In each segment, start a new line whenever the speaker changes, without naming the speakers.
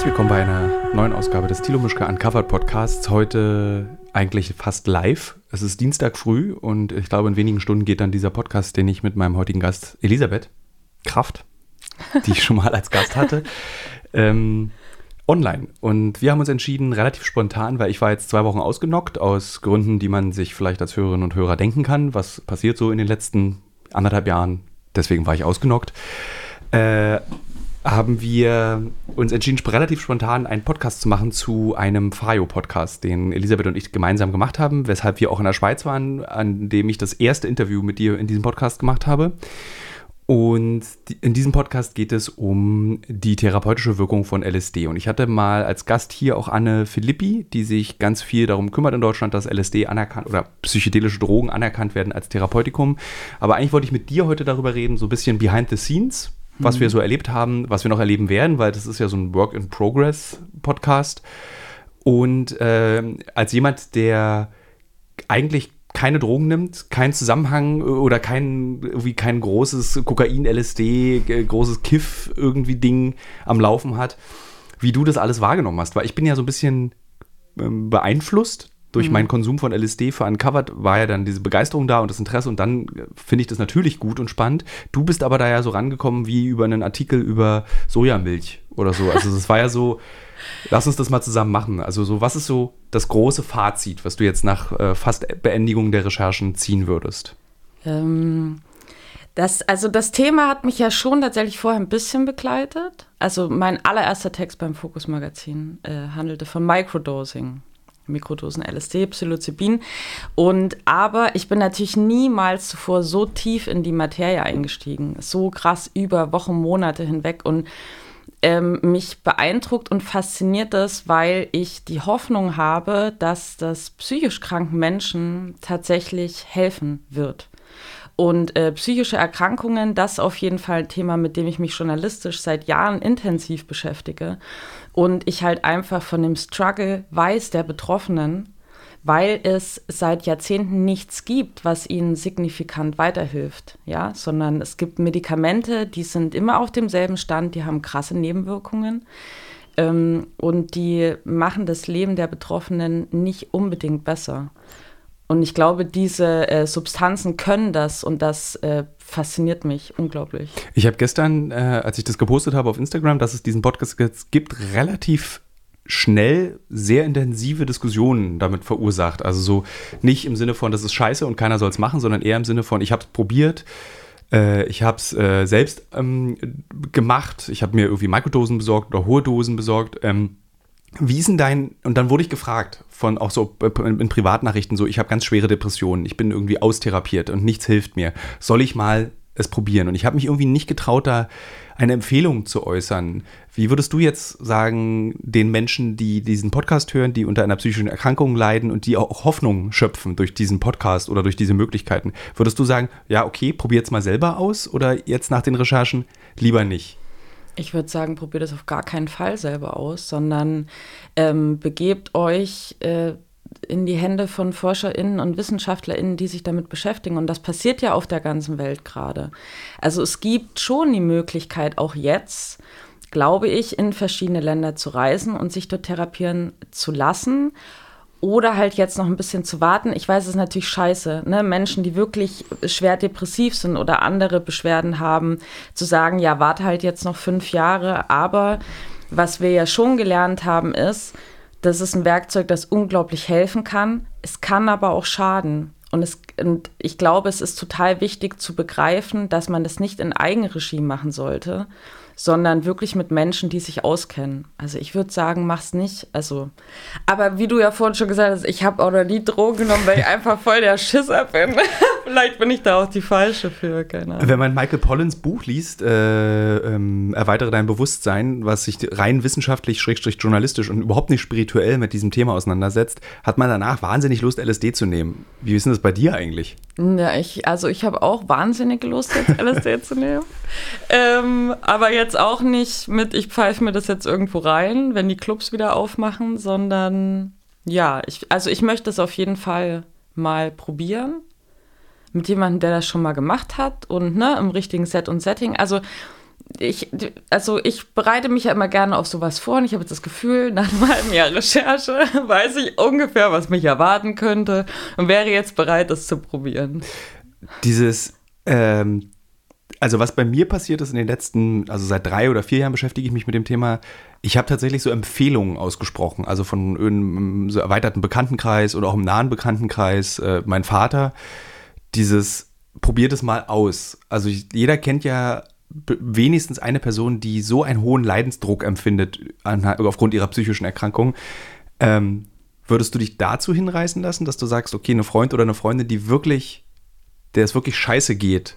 Herzlich willkommen bei einer neuen Ausgabe des Thilo Mischke Uncovered Podcasts. Heute eigentlich fast live. Es ist Dienstag früh und ich glaube, in wenigen Stunden geht dann dieser Podcast, den ich mit meinem heutigen Gast Elisabeth Kraft, die ich schon mal als Gast hatte, ähm, online. Und wir haben uns entschieden, relativ spontan, weil ich war jetzt zwei Wochen ausgenockt, aus Gründen, die man sich vielleicht als Hörerinnen und Hörer denken kann. Was passiert so in den letzten anderthalb Jahren? Deswegen war ich ausgenockt. Äh, haben wir uns entschieden, relativ spontan einen Podcast zu machen zu einem Fayo-Podcast, den Elisabeth und ich gemeinsam gemacht haben, weshalb wir auch in der Schweiz waren, an dem ich das erste Interview mit dir in diesem Podcast gemacht habe. Und in diesem Podcast geht es um die therapeutische Wirkung von LSD. Und ich hatte mal als Gast hier auch Anne Philippi, die sich ganz viel darum kümmert in Deutschland, dass LSD anerkannt oder psychedelische Drogen anerkannt werden als Therapeutikum. Aber eigentlich wollte ich mit dir heute darüber reden, so ein bisschen behind the scenes, was mhm. wir so erlebt haben, was wir noch erleben werden, weil das ist ja so ein Work-in-Progress-Podcast. Und äh, als jemand, der eigentlich keine Drogen nimmt, keinen Zusammenhang oder kein, irgendwie kein großes Kokain, LSD, großes Kiff irgendwie Ding am Laufen hat, wie du das alles wahrgenommen hast. Weil ich bin ja so ein bisschen ähm, beeinflusst durch mhm. meinen Konsum von LSD für Uncovered war ja dann diese Begeisterung da und das Interesse und dann äh, finde ich das natürlich gut und spannend. Du bist aber da ja so rangekommen wie über einen Artikel über Sojamilch oder so. Also das war ja so, Lass uns das mal zusammen machen. Also so, was ist so das große Fazit, was du jetzt nach äh, fast Beendigung der Recherchen ziehen würdest?
Ähm, das, also das Thema hat mich ja schon tatsächlich vorher ein bisschen begleitet. Also mein allererster Text beim Fokus Magazin äh, handelte von Microdosing. Mikrodosen LSD, Psilocybin. Und aber ich bin natürlich niemals zuvor so tief in die Materie eingestiegen, so krass über Wochen, Monate hinweg und ähm, mich beeindruckt und fasziniert das, weil ich die Hoffnung habe, dass das psychisch kranken Menschen tatsächlich helfen wird. Und äh, psychische Erkrankungen, das ist auf jeden Fall ein Thema, mit dem ich mich journalistisch seit Jahren intensiv beschäftige. Und ich halt einfach von dem Struggle weiß der Betroffenen weil es seit Jahrzehnten nichts gibt, was ihnen signifikant weiterhilft, ja, sondern es gibt Medikamente, die sind immer auf demselben Stand, die haben krasse Nebenwirkungen ähm, und die machen das Leben der Betroffenen nicht unbedingt besser. Und ich glaube, diese äh, Substanzen können das und das äh, fasziniert mich unglaublich.
Ich habe gestern, äh, als ich das gepostet habe auf Instagram, dass es diesen Podcast gibt, relativ schnell sehr intensive Diskussionen damit verursacht. Also so nicht im Sinne von, das ist scheiße und keiner soll es machen, sondern eher im Sinne von, ich habe es probiert, äh, ich habe es äh, selbst ähm, gemacht, ich habe mir irgendwie Mikrodosen besorgt oder hohe Dosen besorgt. Ähm, wie ist denn dein, und dann wurde ich gefragt, von auch so in, Privatnachrichten, so, ich habe ganz schwere Depressionen, ich bin irgendwie austherapiert und nichts hilft mir. Soll ich mal es probieren? Und ich habe mich irgendwie nicht getraut, da eine Empfehlung zu äußern. Wie würdest du jetzt sagen, den Menschen, die diesen Podcast hören, die unter einer psychischen Erkrankung leiden und die auch Hoffnung schöpfen durch diesen Podcast oder durch diese Möglichkeiten, würdest du sagen, ja, okay, probier jetzt mal selber aus oder jetzt nach den Recherchen lieber nicht?
Ich würde sagen, probiert es auf gar keinen Fall selber aus, sondern ähm, begebt euch äh, in die Hände von ForscherInnen und WissenschaftlerInnen, die sich damit beschäftigen. Und das passiert ja auf der ganzen Welt gerade. Also es gibt schon die Möglichkeit, auch jetzt, glaube ich, in verschiedene Länder zu reisen und sich dort therapieren zu lassen. Oder halt jetzt noch ein bisschen zu warten. Ich weiß, es ist natürlich scheiße, ne? Menschen, die wirklich schwer depressiv sind oder andere Beschwerden haben, zu sagen, ja, warte halt jetzt noch fünf Jahre. Aber was wir ja schon gelernt haben, ist, das ist ein Werkzeug, das unglaublich helfen kann. Es kann aber auch schaden. Und, es, und ich glaube, es ist total wichtig zu begreifen, dass man das nicht in Eigenregie machen sollte, sondern wirklich mit Menschen, die sich auskennen. Also ich würde sagen, mach's nicht. Also, aber wie du ja vorhin schon gesagt hast, ich habe auch noch nie Drogen genommen, weil ich einfach voll der Schisser bin. Vielleicht bin ich da auch die falsche für, keine Ahnung.
Wenn man Michael Pollins Buch liest, äh, ähm, Erweitere dein Bewusstsein, was sich rein wissenschaftlich, schrägstrich journalistisch und überhaupt nicht spirituell mit diesem Thema auseinandersetzt, hat man danach wahnsinnig Lust, LSD zu nehmen. Wie ist denn das bei dir eigentlich?
Ja, ich, also ich habe auch wahnsinnig Lust, jetzt LSD zu nehmen. Ähm, aber jetzt auch nicht mit, ich pfeife mir das jetzt irgendwo rein, wenn die Clubs wieder aufmachen, sondern ja, ich, also ich möchte es auf jeden Fall mal probieren. Mit jemandem, der das schon mal gemacht hat und ne, im richtigen Set und Setting. Also ich, also ich bereite mich ja immer gerne auf sowas vor und ich habe das Gefühl, nach einem halben Jahr Recherche weiß ich ungefähr, was mich erwarten könnte und wäre jetzt bereit, das zu probieren.
Dieses, ähm, also was bei mir passiert ist in den letzten, also seit drei oder vier Jahren beschäftige ich mich mit dem Thema. Ich habe tatsächlich so Empfehlungen ausgesprochen, also von einem so erweiterten Bekanntenkreis oder auch im nahen Bekanntenkreis. Äh, mein Vater, dieses probiert es mal aus. Also jeder kennt ja wenigstens eine Person, die so einen hohen Leidensdruck empfindet an, aufgrund ihrer psychischen Erkrankung. Ähm, würdest du dich dazu hinreißen lassen, dass du sagst, okay, eine Freund oder eine Freundin, die wirklich, der es wirklich scheiße geht,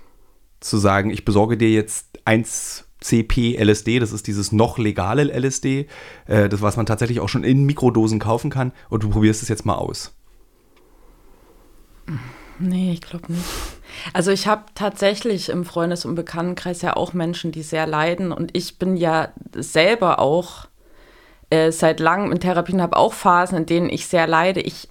zu sagen, ich besorge dir jetzt 1 CP LSD, das ist dieses noch legale LSD, äh, das was man tatsächlich auch schon in Mikrodosen kaufen kann und du probierst es jetzt mal aus.
Nee, ich glaube nicht. Also ich habe tatsächlich im Freundes- und Bekanntenkreis ja auch Menschen, die sehr leiden und ich bin ja selber auch äh, seit langem in Therapien, habe auch Phasen, in denen ich sehr leide. Ich,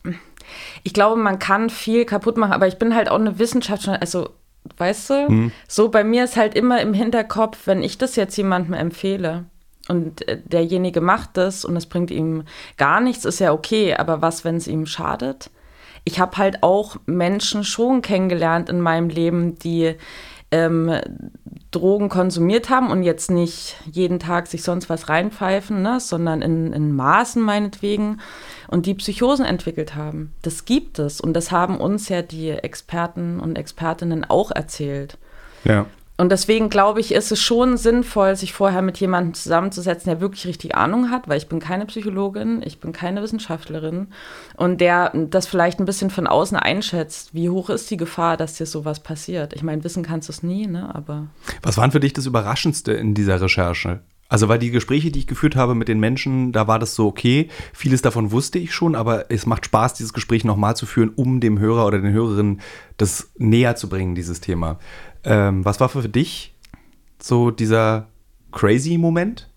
ich glaube, man kann viel kaputt machen, aber ich bin halt auch eine Wissenschaftlerin, also weißt du, hm. so bei mir ist halt immer im Hinterkopf, wenn ich das jetzt jemandem empfehle, und äh, derjenige macht das und es bringt ihm gar nichts, ist ja okay, aber was, wenn es ihm schadet? ich habe halt auch Menschen schon kennengelernt in meinem Leben, die ähm, Drogen konsumiert haben und jetzt nicht jeden Tag sich sonst was reinpfeifen, ne, sondern in, in Maßen meinetwegen und die Psychosen entwickelt haben. Das gibt es und das haben uns ja die Experten und Expertinnen auch erzählt.
Ja.
Und deswegen glaube ich, ist es schon sinnvoll, sich vorher mit jemandem zusammenzusetzen, der wirklich richtig Ahnung hat, weil ich bin keine Psychologin, ich bin keine Wissenschaftlerin und der das vielleicht ein bisschen von außen einschätzt. Wie hoch ist die Gefahr, dass dir sowas passiert? Ich meine, wissen kannst du es nie, ne? Aber.
Was waren für dich das Überraschendste in dieser Recherche? Also, weil die Gespräche, die ich geführt habe mit den Menschen, da war das so okay. Vieles davon wusste ich schon, aber es macht Spaß, dieses Gespräch nochmal zu führen, um dem Hörer oder den Hörerinnen das näher zu bringen, dieses Thema. Ähm, was war für dich so dieser crazy Moment?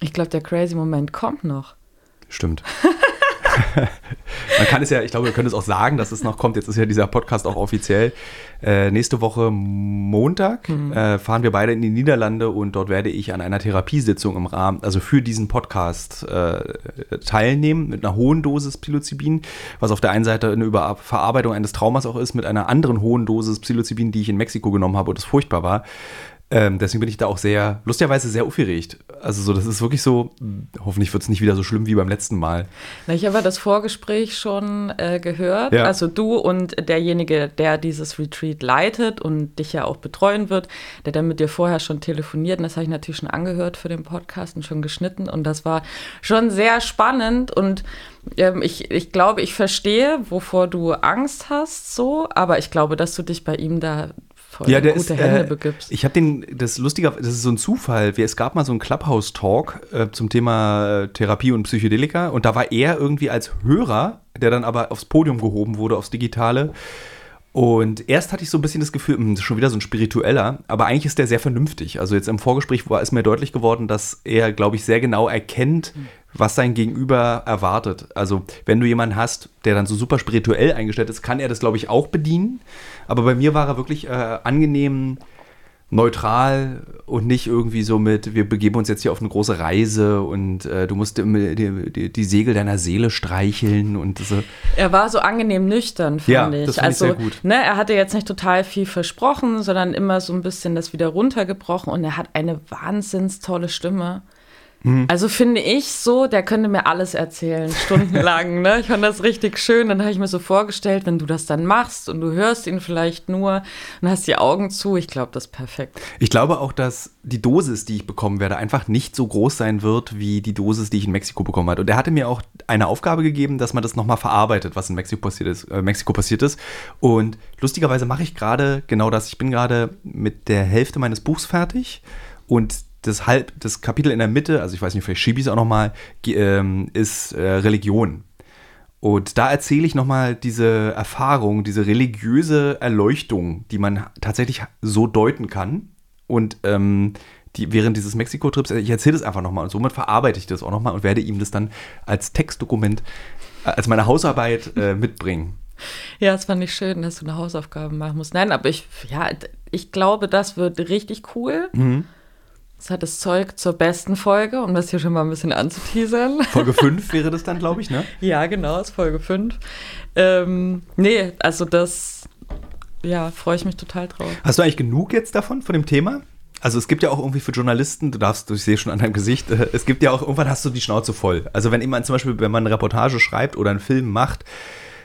Ich glaube, der crazy Moment kommt noch.
Stimmt. Man kann es ja, ich glaube, wir können es auch sagen, dass es noch kommt. Jetzt ist ja dieser Podcast auch offiziell. Äh, nächste Woche Montag mhm. äh, fahren wir beide in die Niederlande und dort werde ich an einer Therapiesitzung im Rahmen, also für diesen Podcast äh, teilnehmen mit einer hohen Dosis Psilocybin, was auf der einen Seite eine Überverarbeitung eines Traumas auch ist, mit einer anderen hohen Dosis Psilocybin, die ich in Mexiko genommen habe und es furchtbar war. Ähm, deswegen bin ich da auch sehr, lustigerweise sehr aufgeregt. Also so, das ist wirklich so, hoffentlich wird es nicht wieder so schlimm wie beim letzten Mal.
Na, ich habe ja das Vorgespräch schon äh, gehört. Ja. Also du und derjenige, der dieses Retreat leitet und dich ja auch betreuen wird, der dann mit dir vorher schon telefoniert. Und das habe ich natürlich schon angehört für den Podcast und schon geschnitten. Und das war schon sehr spannend und ähm, ich, ich glaube, ich verstehe, wovor du Angst hast, so, aber ich glaube, dass du dich bei ihm da voll ja, der gute ist, Hände äh, begibst.
Ich habe den, das lustige, das ist so ein Zufall. Es gab mal so einen Clubhouse-Talk äh, zum Thema äh, Therapie und Psychedelika und da war er irgendwie als Hörer, der dann aber aufs Podium gehoben wurde, aufs Digitale. Und erst hatte ich so ein bisschen das Gefühl, mh, hm, schon wieder so ein spiritueller, aber eigentlich ist der sehr vernünftig. Also jetzt im Vorgespräch war es mir deutlich geworden, dass er, glaube ich, sehr genau erkennt, was sein Gegenüber erwartet. Also wenn du jemanden hast, der dann so super spirituell eingestellt ist, kann er das, glaube ich, auch bedienen. Aber bei mir war er wirklich äh, angenehm neutral und nicht irgendwie so mit, wir begeben uns jetzt hier auf eine große Reise und äh, du musst die, die, die, Segel deiner Seele streicheln und so.
Er war so angenehm nüchtern, fand
ja,
ich.
Das
also,
ich sehr gut.
Ne, er hatte jetzt nicht total viel versprochen, sondern immer so ein bisschen das wieder runtergebrochen und er hat eine wahnsinns tolle Stimme. Mhm. Also finde ich so, der könnte mir alles erzählen, stundenlang. ne? Ich fand das richtig schön. Dann habe ich mir so vorgestellt, wenn du das dann machst und du hörst ihn vielleicht nur und hast die Augen zu, ich glaube, das ist perfekt.
Ich glaube auch, dass die Dosis, die ich bekommen werde, einfach nicht so groß sein wird, wie die Dosis, die ich in Mexiko bekommen habe. Und er hatte mir auch eine Aufgabe gegeben, dass man das nochmal verarbeitet, was in Mexiko passiert ist. Äh, Mexiko passiert ist. Und lustigerweise mache ich gerade genau das. Ich bin gerade mit der Hälfte meines Buchs fertig und das, halb, das Kapitel in der Mitte, also ich weiß nicht, vielleicht schiebe ich es auch nochmal, ähm, ist äh, Religion. Und da erzähle ich nochmal diese Erfahrung, diese religiöse Erleuchtung, die man tatsächlich so deuten kann. Und ähm, die, während dieses Mexiko-Trips, ich erzähle das einfach nochmal und somit verarbeite ich das auch nochmal und werde ihm das dann als Textdokument, äh, als meine Hausarbeit äh, mitbringen.
Ja, es fand ich schön, dass du eine Hausaufgabe machen musst. Nein, aber ich, ja, ich glaube, das wird richtig cool. Mhm. Das hat das Zeug zur besten Folge, um das hier schon mal ein bisschen anzuteasern.
Folge 5 wäre das dann, glaube ich, ne?
Ja, genau, ist Folge 5. Ähm, nee, also das, ja, freue ich mich total drauf.
Hast du eigentlich genug jetzt davon, von dem Thema? Also es gibt ja auch irgendwie für Journalisten, du darfst, ich sehe schon an deinem Gesicht, äh, es gibt ja auch, irgendwann hast du die Schnauze voll. Also wenn jemand zum Beispiel, wenn man eine Reportage schreibt oder einen Film macht,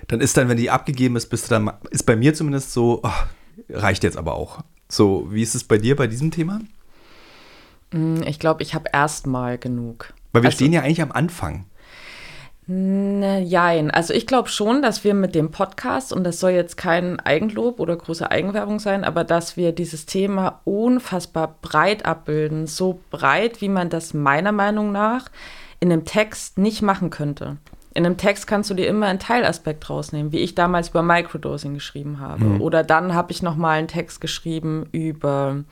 dann ist dann, wenn die abgegeben ist, bist du dann, ist bei mir zumindest so, oh, reicht jetzt aber auch. So, wie ist es bei dir bei diesem Thema?
Mm, ich glaube, ich habe erstmal genug.
Weil wir also, stehen ja eigentlich am Anfang.
Nein, also ich glaube schon, dass wir mit dem Podcast, und das soll jetzt kein Eigenlob oder große Eigenwerbung sein, aber dass wir dieses Thema unfassbar breit abbilden. So breit, wie man das meiner Meinung nach in einem Text nicht machen könnte. In einem Text kannst du dir immer einen Teilaspekt rausnehmen, wie ich damals über Microdosing geschrieben habe. Mhm. Oder dann habe ich nochmal einen Text geschrieben über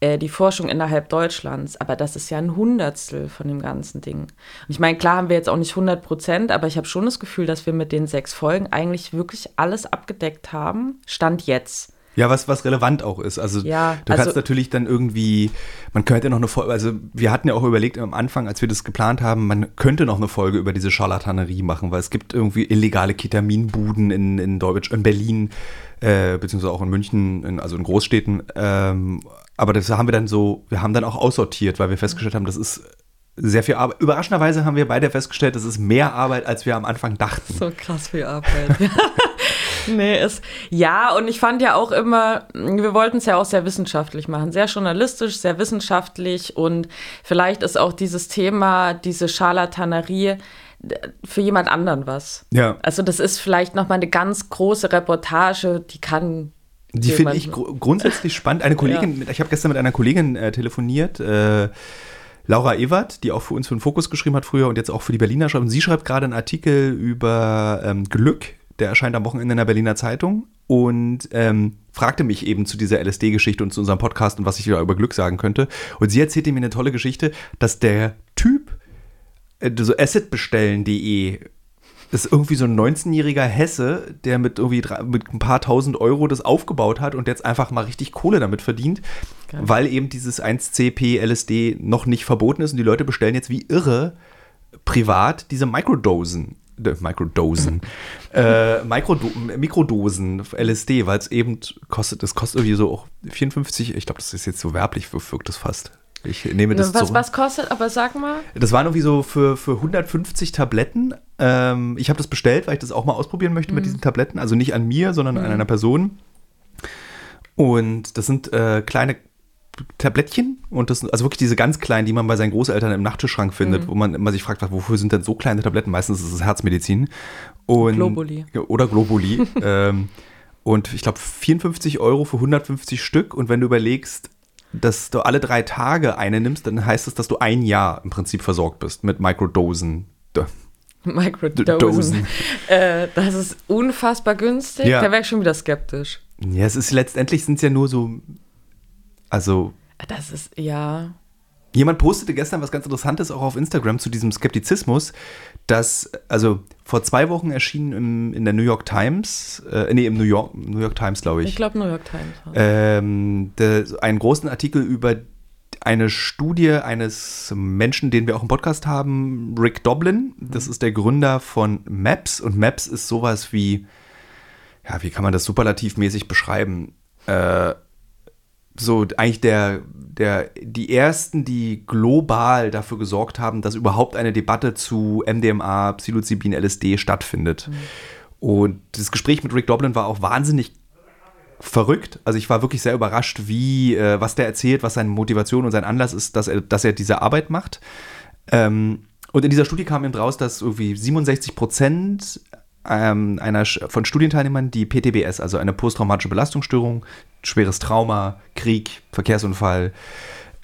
äh, die Forschung innerhalb Deutschlands. Aber das ist ja ein Hundertstel von dem ganzen Ding. Und ich meine, klar haben wir jetzt auch nicht 100 Prozent, aber ich habe schon das Gefühl, dass wir mit den sechs Folgen eigentlich wirklich alles abgedeckt haben. Stand jetzt.
Ja, was, was relevant auch ist. Also
ja,
du kannst
also,
natürlich dann irgendwie, man könnte noch eine Folge, also wir hatten ja auch überlegt am Anfang, als wir das geplant haben, man könnte noch eine Folge über diese Charlatanerie machen, weil es gibt irgendwie illegale Ketaminbuden in, in Deutsch, in Berlin, äh, beziehungsweise auch in München, in, also in Großstädten. Ähm, aber das haben wir dann so, wir haben dann auch aussortiert, weil wir festgestellt haben, das ist sehr viel Arbeit. Überraschenderweise haben wir beide festgestellt, das ist mehr Arbeit, als wir am Anfang dachten.
So krass viel Arbeit. nee, es, ja, und ich fand ja auch immer, wir wollten es ja auch sehr wissenschaftlich machen, sehr journalistisch, sehr wissenschaftlich und vielleicht ist auch dieses Thema, diese Scharlatanerie, für jemand anderen was.
Ja.
Also das ist vielleicht nochmal eine ganz große Reportage, die kann
die finde ich gr grundsätzlich spannend. Eine Kollegin, ja. ich habe gestern mit einer Kollegin äh, telefoniert, äh, Laura Ewert, die auch für uns für den Fokus geschrieben hat früher und jetzt auch für die Berliner schreibt. Und sie schreibt gerade einen Artikel über ähm, Glück, der erscheint am Wochenende in der Berliner Zeitung und ähm, fragte mich eben zu dieser LSD-Geschichte und zu unserem Podcast und was ich da über Glück sagen könnte. Und sie erzählte mir eine tolle Geschichte, dass der Typ, äh, so acidbestellen.de ist irgendwie so ein 19-jähriger Hesse, der mit irgendwie mit ein paar tausend Euro das aufgebaut hat und jetzt einfach mal richtig Kohle damit verdient, Geil. weil eben dieses 1CP LSD noch nicht verboten ist und die Leute bestellen jetzt wie irre privat diese Microdosen. Äh, Microdosen. äh, Mikrodo Mikrodosen LSD, weil es eben kostet, das kostet irgendwie so auch 54, ich glaube, das ist jetzt so werblich, wirkt das fast. Ich nehme das
was, zurück. Was kostet, aber sag mal.
Das waren irgendwie so für, für 150 Tabletten. Ähm, ich habe das bestellt, weil ich das auch mal ausprobieren möchte mhm. mit diesen Tabletten. Also nicht an mir, sondern mhm. an einer Person. Und das sind äh, kleine Tablettchen und das also wirklich diese ganz kleinen, die man bei seinen Großeltern im Nachttischschrank findet, mhm. wo man immer sich fragt, wofür sind denn so kleine Tabletten? Meistens ist es Herzmedizin. Und,
Globuli.
Oder Globuli. ähm, und ich glaube 54 Euro für 150 Stück. Und wenn du überlegst, dass du alle drei Tage eine nimmst, dann heißt es, dass du ein Jahr im Prinzip versorgt bist mit Mikrodosen.
Mikrodosen. Äh, das ist unfassbar günstig. Ja. Da wäre ich schon wieder skeptisch.
Ja, es ist letztendlich sind es ja nur so, also.
Das ist, ja.
Jemand postete gestern was ganz Interessantes auch auf Instagram zu diesem Skeptizismus, dass, also vor zwei Wochen erschien im, in der New York Times, äh, nee, im New York, New York Times, glaube ich.
Ich glaube New York Times.
Ähm, der, einen großen Artikel über eine Studie eines Menschen, den wir auch im Podcast haben, Rick Doblin. Das ist der Gründer von Maps und Maps ist sowas wie, ja, wie kann man das superlativmäßig beschreiben? Äh, so eigentlich der, der, die ersten, die global dafür gesorgt haben, dass überhaupt eine Debatte zu MDMA, Psilocybin, LSD stattfindet. Mhm. Und das Gespräch mit Rick Doblin war auch wahnsinnig verrückt. Also ich war wirklich sehr überrascht, wie, äh, was der erzählt, was seine Motivation und sein Anlass ist, dass er, dass er diese Arbeit macht. Ähm, und in dieser Studie kam eben raus, dass irgendwie 67 Prozent ähm, einer von Studienteilnehmern, die PTBS, also eine posttraumatische Belastungsstörung, schweres Trauma, Krieg, Verkehrsunfall,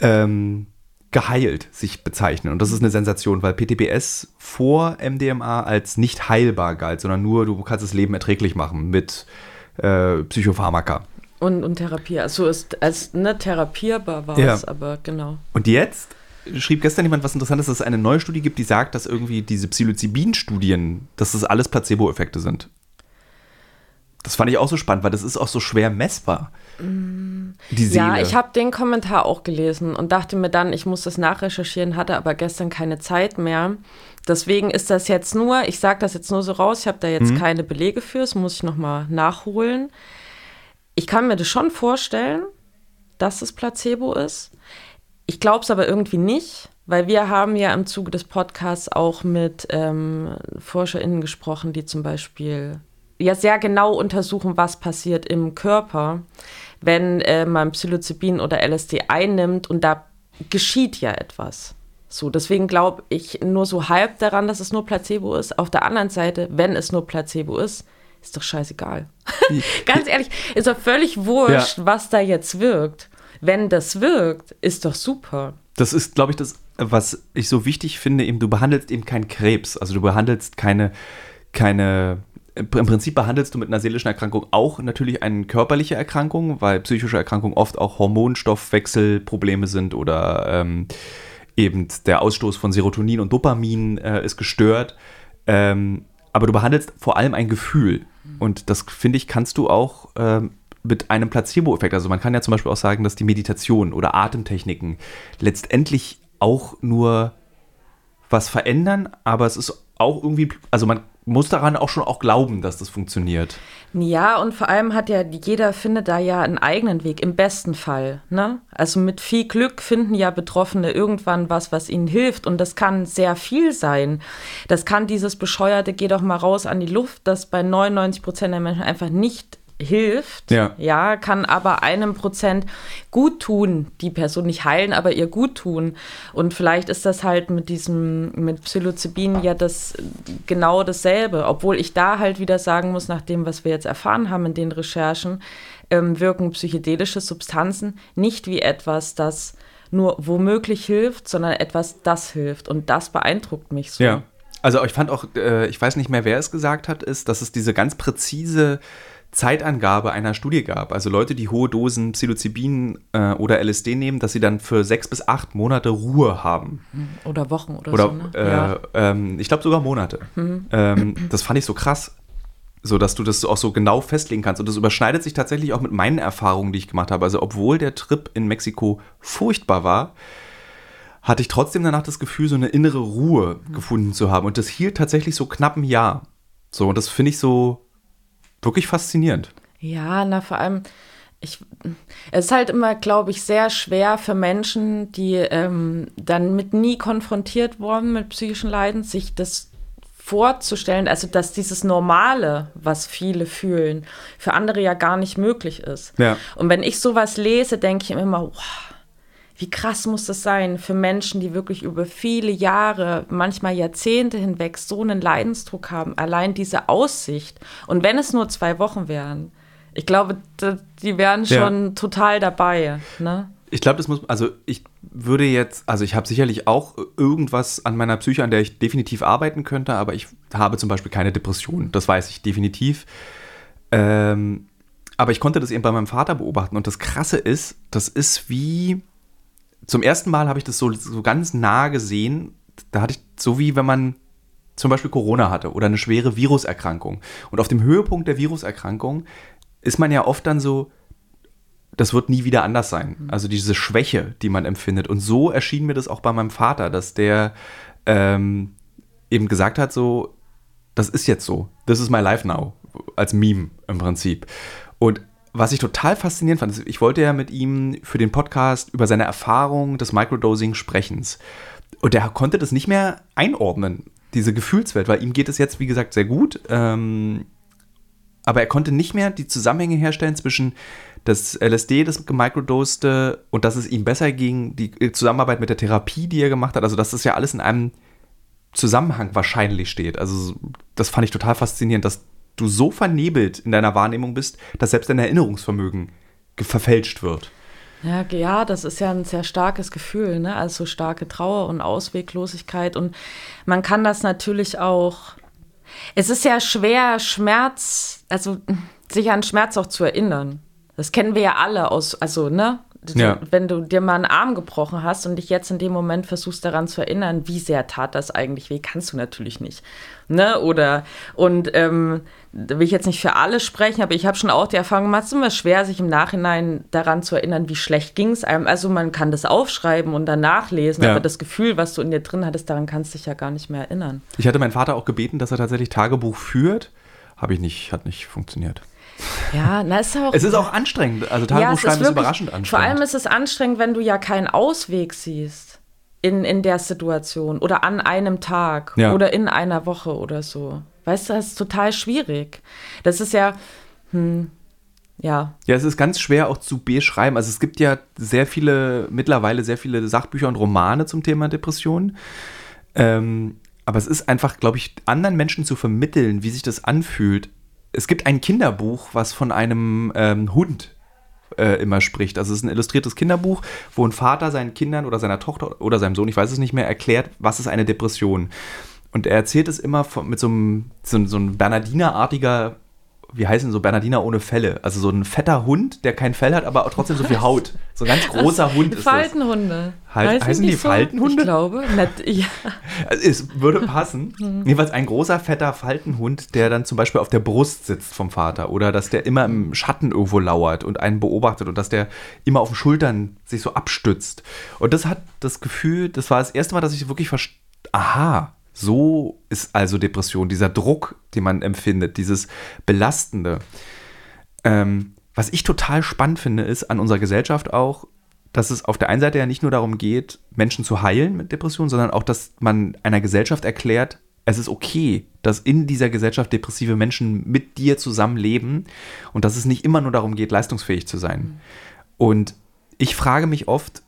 ähm, geheilt sich bezeichnen. Und das ist eine Sensation, weil PTBS vor MDMA als nicht heilbar galt, sondern nur, du kannst das Leben erträglich machen mit äh, Psychopharmaka.
Und, und Therapie. Also ist als ne, therapierbar war es, aber genau.
Und jetzt schrieb gestern jemand was Interessantes, dass es eine neue Studie gibt, die sagt, dass irgendwie diese Psilocybin-Studien, dass das alles Placebo-Effekte sind. Das fand ich auch so spannend, weil das ist auch so schwer messbar.
Die Seele. Ja, ich habe den Kommentar auch gelesen und dachte mir dann, ich muss das nachrecherchieren, hatte aber gestern keine Zeit mehr. Deswegen ist das jetzt nur, ich sage das jetzt nur so raus, ich habe da jetzt mhm. keine Belege für, das muss ich nochmal nachholen. Ich kann mir das schon vorstellen, dass es Placebo ist. Ich glaube es aber irgendwie nicht, weil wir haben ja im Zuge des Podcasts auch mit ähm, ForscherInnen gesprochen, die zum Beispiel ja sehr genau untersuchen, was passiert im Körper, wenn äh, man Psilocybin oder LSD einnimmt und da geschieht ja etwas. So, deswegen glaube ich nur so halb daran, dass es nur Placebo ist. Auf der anderen Seite, wenn es nur Placebo ist, ist doch scheißegal. Ganz ehrlich, ist doch völlig wurscht, ja. was da jetzt wirkt. Wenn das wirkt, ist doch super.
Das ist, glaube ich, das, was ich so wichtig finde, eben, du behandelst eben keinen Krebs. Also du behandelst keine, keine im Prinzip behandelst du mit einer seelischen Erkrankung auch natürlich eine körperliche Erkrankung, weil psychische Erkrankungen oft auch Hormonstoffwechselprobleme sind oder ähm, eben der Ausstoß von Serotonin und Dopamin äh, ist gestört. Ähm, aber du behandelst vor allem ein Gefühl. Und das, finde ich, kannst du auch ähm, mit einem Placebo-Effekt. Also man kann ja zum Beispiel auch sagen, dass die Meditation oder Atemtechniken letztendlich auch nur was verändern, aber es ist auch irgendwie, also man muss daran auch schon auch glauben, dass das funktioniert.
Ja, und vor allem hat ja jeder findet da ja einen eigenen Weg, im besten Fall. Ne? Also mit viel Glück finden ja Betroffene irgendwann was, was ihnen hilft. Und das kann sehr viel sein. Das kann dieses bescheuerte, geh doch mal raus an die Luft, das bei 99 Prozent der Menschen einfach nicht hilft, ja. ja, kann aber einem Prozent gut tun, die Person nicht heilen, aber ihr gut tun. Und vielleicht ist das halt mit diesem, mit Psilocybin ja das genau dasselbe, obwohl ich da halt wieder sagen muss, nach dem, was wir jetzt erfahren haben in den Recherchen, ähm, wirken psychedelische Substanzen nicht wie etwas, das nur womöglich hilft, sondern etwas, das hilft. Und das beeindruckt mich so.
Ja. Also ich fand auch, äh, ich weiß nicht mehr, wer es gesagt hat, ist, dass es diese ganz präzise Zeitangabe einer Studie gab. Also Leute, die hohe Dosen Psilocybin äh, oder LSD nehmen, dass sie dann für sechs bis acht Monate Ruhe haben.
Hm, oder Wochen oder,
oder
so. Ne?
Äh, ja. ähm, ich glaube sogar Monate. Mhm. Ähm, das fand ich so krass. So, dass du das auch so genau festlegen kannst. Und das überschneidet sich tatsächlich auch mit meinen Erfahrungen, die ich gemacht habe. Also, obwohl der Trip in Mexiko furchtbar war, hatte ich trotzdem danach das Gefühl, so eine innere Ruhe mhm. gefunden zu haben. Und das hielt tatsächlich so knapp ein Jahr. So, und das finde ich so, wirklich faszinierend.
Ja, na vor allem, ich, es ist halt immer, glaube ich, sehr schwer für Menschen, die ähm, dann mit nie konfrontiert wurden mit psychischen Leiden, sich das vorzustellen, also dass dieses Normale, was viele fühlen, für andere ja gar nicht möglich ist. Ja. Und wenn ich sowas lese, denke ich immer, wow, wie krass muss das sein für Menschen, die wirklich über viele Jahre, manchmal Jahrzehnte hinweg so einen Leidensdruck haben, allein diese Aussicht. Und wenn es nur zwei Wochen wären, ich glaube, die wären schon ja. total dabei. Ne?
Ich glaube, das muss, also ich würde jetzt, also ich habe sicherlich auch irgendwas an meiner Psyche, an der ich definitiv arbeiten könnte, aber ich habe zum Beispiel keine Depression. Das weiß ich definitiv. Ähm, aber ich konnte das eben bei meinem Vater beobachten und das Krasse ist, das ist wie, zum ersten Mal habe ich das so, so ganz nah gesehen. Da hatte ich so wie wenn man zum Beispiel Corona hatte oder eine schwere Viruserkrankung. Und auf dem Höhepunkt der Viruserkrankung ist man ja oft dann so, das wird nie wieder anders sein. Mhm. Also diese Schwäche, die man empfindet. Und so erschien mir das auch bei meinem Vater, dass der ähm, eben gesagt hat, so, das ist jetzt so. This is my life now. Als Meme im Prinzip. Und was ich total faszinierend fand, ich wollte ja mit ihm für den Podcast über seine Erfahrung des Microdosing sprechens. Und er konnte das nicht mehr einordnen, diese Gefühlswelt, weil ihm geht es jetzt, wie gesagt, sehr gut. Ähm, aber er konnte nicht mehr die Zusammenhänge herstellen zwischen das LSD, das gemicrodoste und dass es ihm besser ging, die Zusammenarbeit mit der Therapie, die er gemacht hat. Also, dass das ja alles in einem Zusammenhang wahrscheinlich steht. Also, das fand ich total faszinierend, dass du so vernebelt in deiner Wahrnehmung bist, dass selbst dein Erinnerungsvermögen verfälscht wird.
Ja, ja, das ist ja ein sehr starkes Gefühl, ne? Also starke Trauer und Ausweglosigkeit. Und man kann das natürlich auch. Es ist ja schwer, Schmerz, also sich an Schmerz auch zu erinnern. Das kennen wir ja alle aus, also, ne? Ja. Wenn du dir mal einen Arm gebrochen hast und dich jetzt in dem Moment versuchst daran zu erinnern, wie sehr tat das eigentlich weh, kannst du natürlich nicht. Ne? Oder und ähm, da will ich jetzt nicht für alle sprechen, aber ich habe schon auch die Erfahrung gemacht, es ist immer schwer, sich im Nachhinein daran zu erinnern, wie schlecht ging es einem. Also man kann das aufschreiben und dann nachlesen, ja. aber das Gefühl, was du in dir drin hattest, daran kannst du dich ja gar nicht mehr erinnern.
Ich hatte meinen Vater auch gebeten, dass er tatsächlich Tagebuch führt. Habe ich nicht, hat nicht funktioniert.
Ja, na, ist auch.
Es ist auch anstrengend. Also Tagebuch ja, schreiben ist, wirklich, ist, überraschend anstrengend.
Vor allem ist es anstrengend, wenn du ja keinen Ausweg siehst in, in der Situation oder an einem Tag ja. oder in einer Woche oder so. Weißt du, das ist total schwierig. Das ist ja. Hm, ja.
Ja, es ist ganz schwer auch zu beschreiben. Also es gibt ja sehr viele, mittlerweile sehr viele Sachbücher und Romane zum Thema Depressionen. Ähm, aber es ist einfach, glaube ich, anderen Menschen zu vermitteln, wie sich das anfühlt, es gibt ein Kinderbuch, was von einem ähm, Hund äh, immer spricht. Also es ist ein illustriertes Kinderbuch, wo ein Vater seinen Kindern oder seiner Tochter oder seinem Sohn, ich weiß es nicht mehr, erklärt, was ist eine Depression. Und er erzählt es immer von, mit so einem, so, so ein Bernardinerartiger wie heißen so Bernardiner ohne Felle? Also so ein fetter Hund, der kein Fell hat, aber trotzdem so viel Haut. So ein ganz großer Hund ist
Faltenhunde.
Halt, heißen, heißen die, so? Faltenhunde?
Ich glaube. Nicht, ja.
Also es würde passen. Mhm. Jedenfalls ein großer, fetter Faltenhund, der dann zum Beispiel auf der Brust sitzt vom Vater oder dass der immer im Schatten irgendwo lauert und einen beobachtet und dass der immer auf den Schultern sich so abstützt. Und das hat das Gefühl, das war das erste Mal, dass ich wirklich verstehe, aha, so ist also Depression, dieser Druck, den man empfindet, dieses Belastende. Ähm, was ich total spannend finde, ist an unserer Gesellschaft auch, dass es auf der einen Seite ja nicht nur darum geht, Menschen zu heilen mit Depressionen, sondern auch, dass man einer Gesellschaft erklärt, es ist okay, dass in dieser Gesellschaft depressive Menschen mit dir zusammenleben und dass es nicht immer nur darum geht, leistungsfähig zu sein. Mhm. Und ich frage mich oft,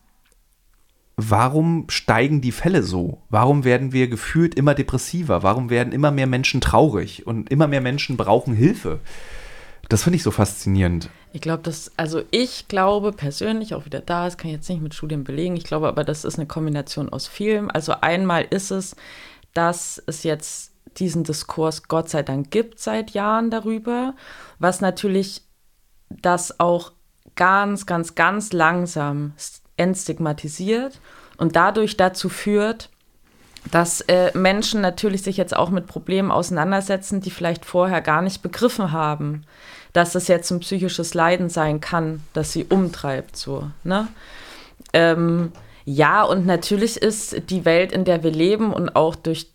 warum steigen die Fälle so? Warum werden wir gefühlt immer depressiver? Warum werden immer mehr Menschen traurig und immer mehr Menschen brauchen Hilfe? Das finde ich so faszinierend.
Ich glaube, dass, also ich glaube persönlich, auch wieder da, das kann ich jetzt nicht mit Studien belegen, ich glaube aber, das ist eine Kombination aus vielem. Also einmal ist es, dass es jetzt diesen Diskurs Gott sei Dank gibt seit Jahren darüber, was natürlich das auch ganz, ganz, ganz langsam entstigmatisiert und dadurch dazu führt, dass äh, Menschen natürlich sich jetzt auch mit Problemen auseinandersetzen, die vielleicht vorher gar nicht begriffen haben, dass das jetzt ein psychisches Leiden sein kann, das sie umtreibt, so, ne? Ähm, ja, und natürlich ist die Welt, in der wir leben und auch durch,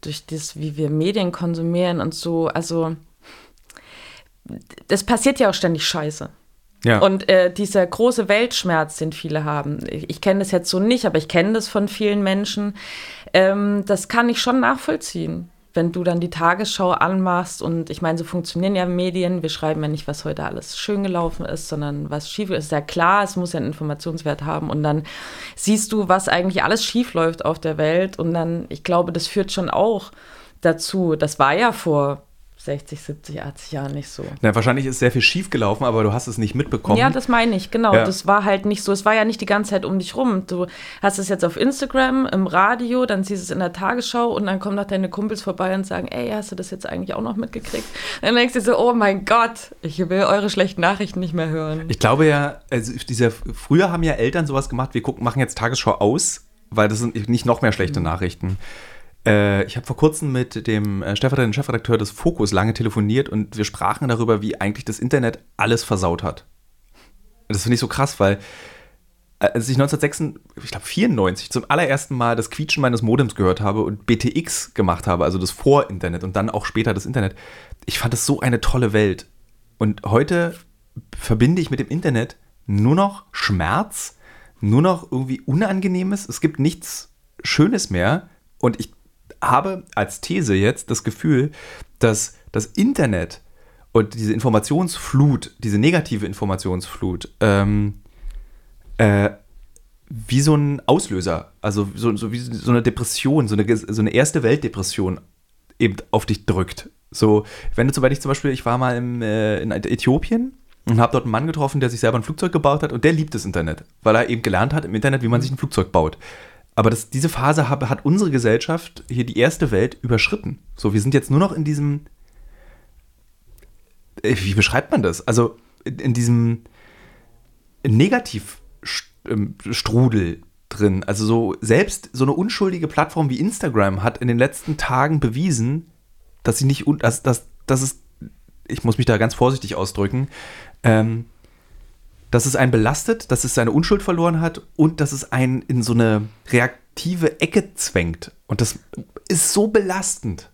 durch das, wie wir Medien konsumieren und so, also das passiert ja auch ständig Scheiße. Ja. Und äh, dieser große Weltschmerz, den viele haben, ich, ich kenne das jetzt so nicht, aber ich kenne das von vielen Menschen, ähm, das kann ich schon nachvollziehen. Wenn du dann die Tagesschau anmachst und ich meine, so funktionieren ja Medien, wir schreiben ja nicht, was heute alles schön gelaufen ist, sondern was schief ist. Ist ja klar, es muss ja einen Informationswert haben und dann siehst du, was eigentlich alles schief läuft auf der Welt und dann, ich glaube, das führt schon auch dazu, das war ja vor 60, 70, 80 Jahren nicht so.
Na, wahrscheinlich ist sehr viel schief gelaufen, aber du hast es nicht mitbekommen.
Ja, das meine ich, genau. Ja. Das war halt nicht so. Es war ja nicht die ganze Zeit um dich rum. Du hast es jetzt auf Instagram, im Radio, dann siehst du es in der Tagesschau und dann kommen noch deine Kumpels vorbei und sagen, ey, hast du das jetzt eigentlich auch noch mitgekriegt? Dann denkst du so, oh mein Gott, ich will eure schlechten Nachrichten nicht mehr hören.
Ich glaube ja, also dieser, früher haben ja Eltern sowas gemacht, wir gucken, machen jetzt Tagesschau aus, weil das sind nicht noch mehr schlechte mhm. Nachrichten. Äh, ich habe vor kurzem mit dem äh, stellvertretenden Chefredakteur des Fokus lange telefoniert und wir sprachen darüber, wie eigentlich das Internet alles versaut hat. Das finde ich so krass, weil äh, als ich 1996, ich glaube 94, zum allerersten Mal das Quietschen meines Modems gehört habe und BTX gemacht habe, also das Vor-Internet und dann auch später das Internet, ich fand das so eine tolle Welt. Und heute verbinde ich mit dem Internet nur noch Schmerz, nur noch irgendwie Unangenehmes. Es gibt nichts Schönes mehr. Und ich habe als These jetzt das Gefühl, dass das Internet und diese Informationsflut, diese negative Informationsflut, ähm, äh, wie so ein Auslöser, also so, so wie so eine Depression, so eine, so eine erste Weltdepression eben auf dich drückt. So, wenn du zum Beispiel, zum Beispiel ich war mal im, äh, in Äthiopien und habe dort einen Mann getroffen, der sich selber ein Flugzeug gebaut hat und der liebt das Internet, weil er eben gelernt hat im Internet, wie man sich ein Flugzeug baut. Aber das, diese Phase hat, hat unsere Gesellschaft, hier die erste Welt, überschritten. So, wir sind jetzt nur noch in diesem. Äh, wie beschreibt man das? Also in, in diesem negativ ähm, drin. Also so selbst so eine unschuldige Plattform wie Instagram hat in den letzten Tagen bewiesen, dass sie nicht, dass, dass, dass es, ich muss mich da ganz vorsichtig ausdrücken, ähm, dass es einen belastet, dass es seine Unschuld verloren hat und dass es einen in so eine reaktive Ecke zwängt. Und das ist so belastend.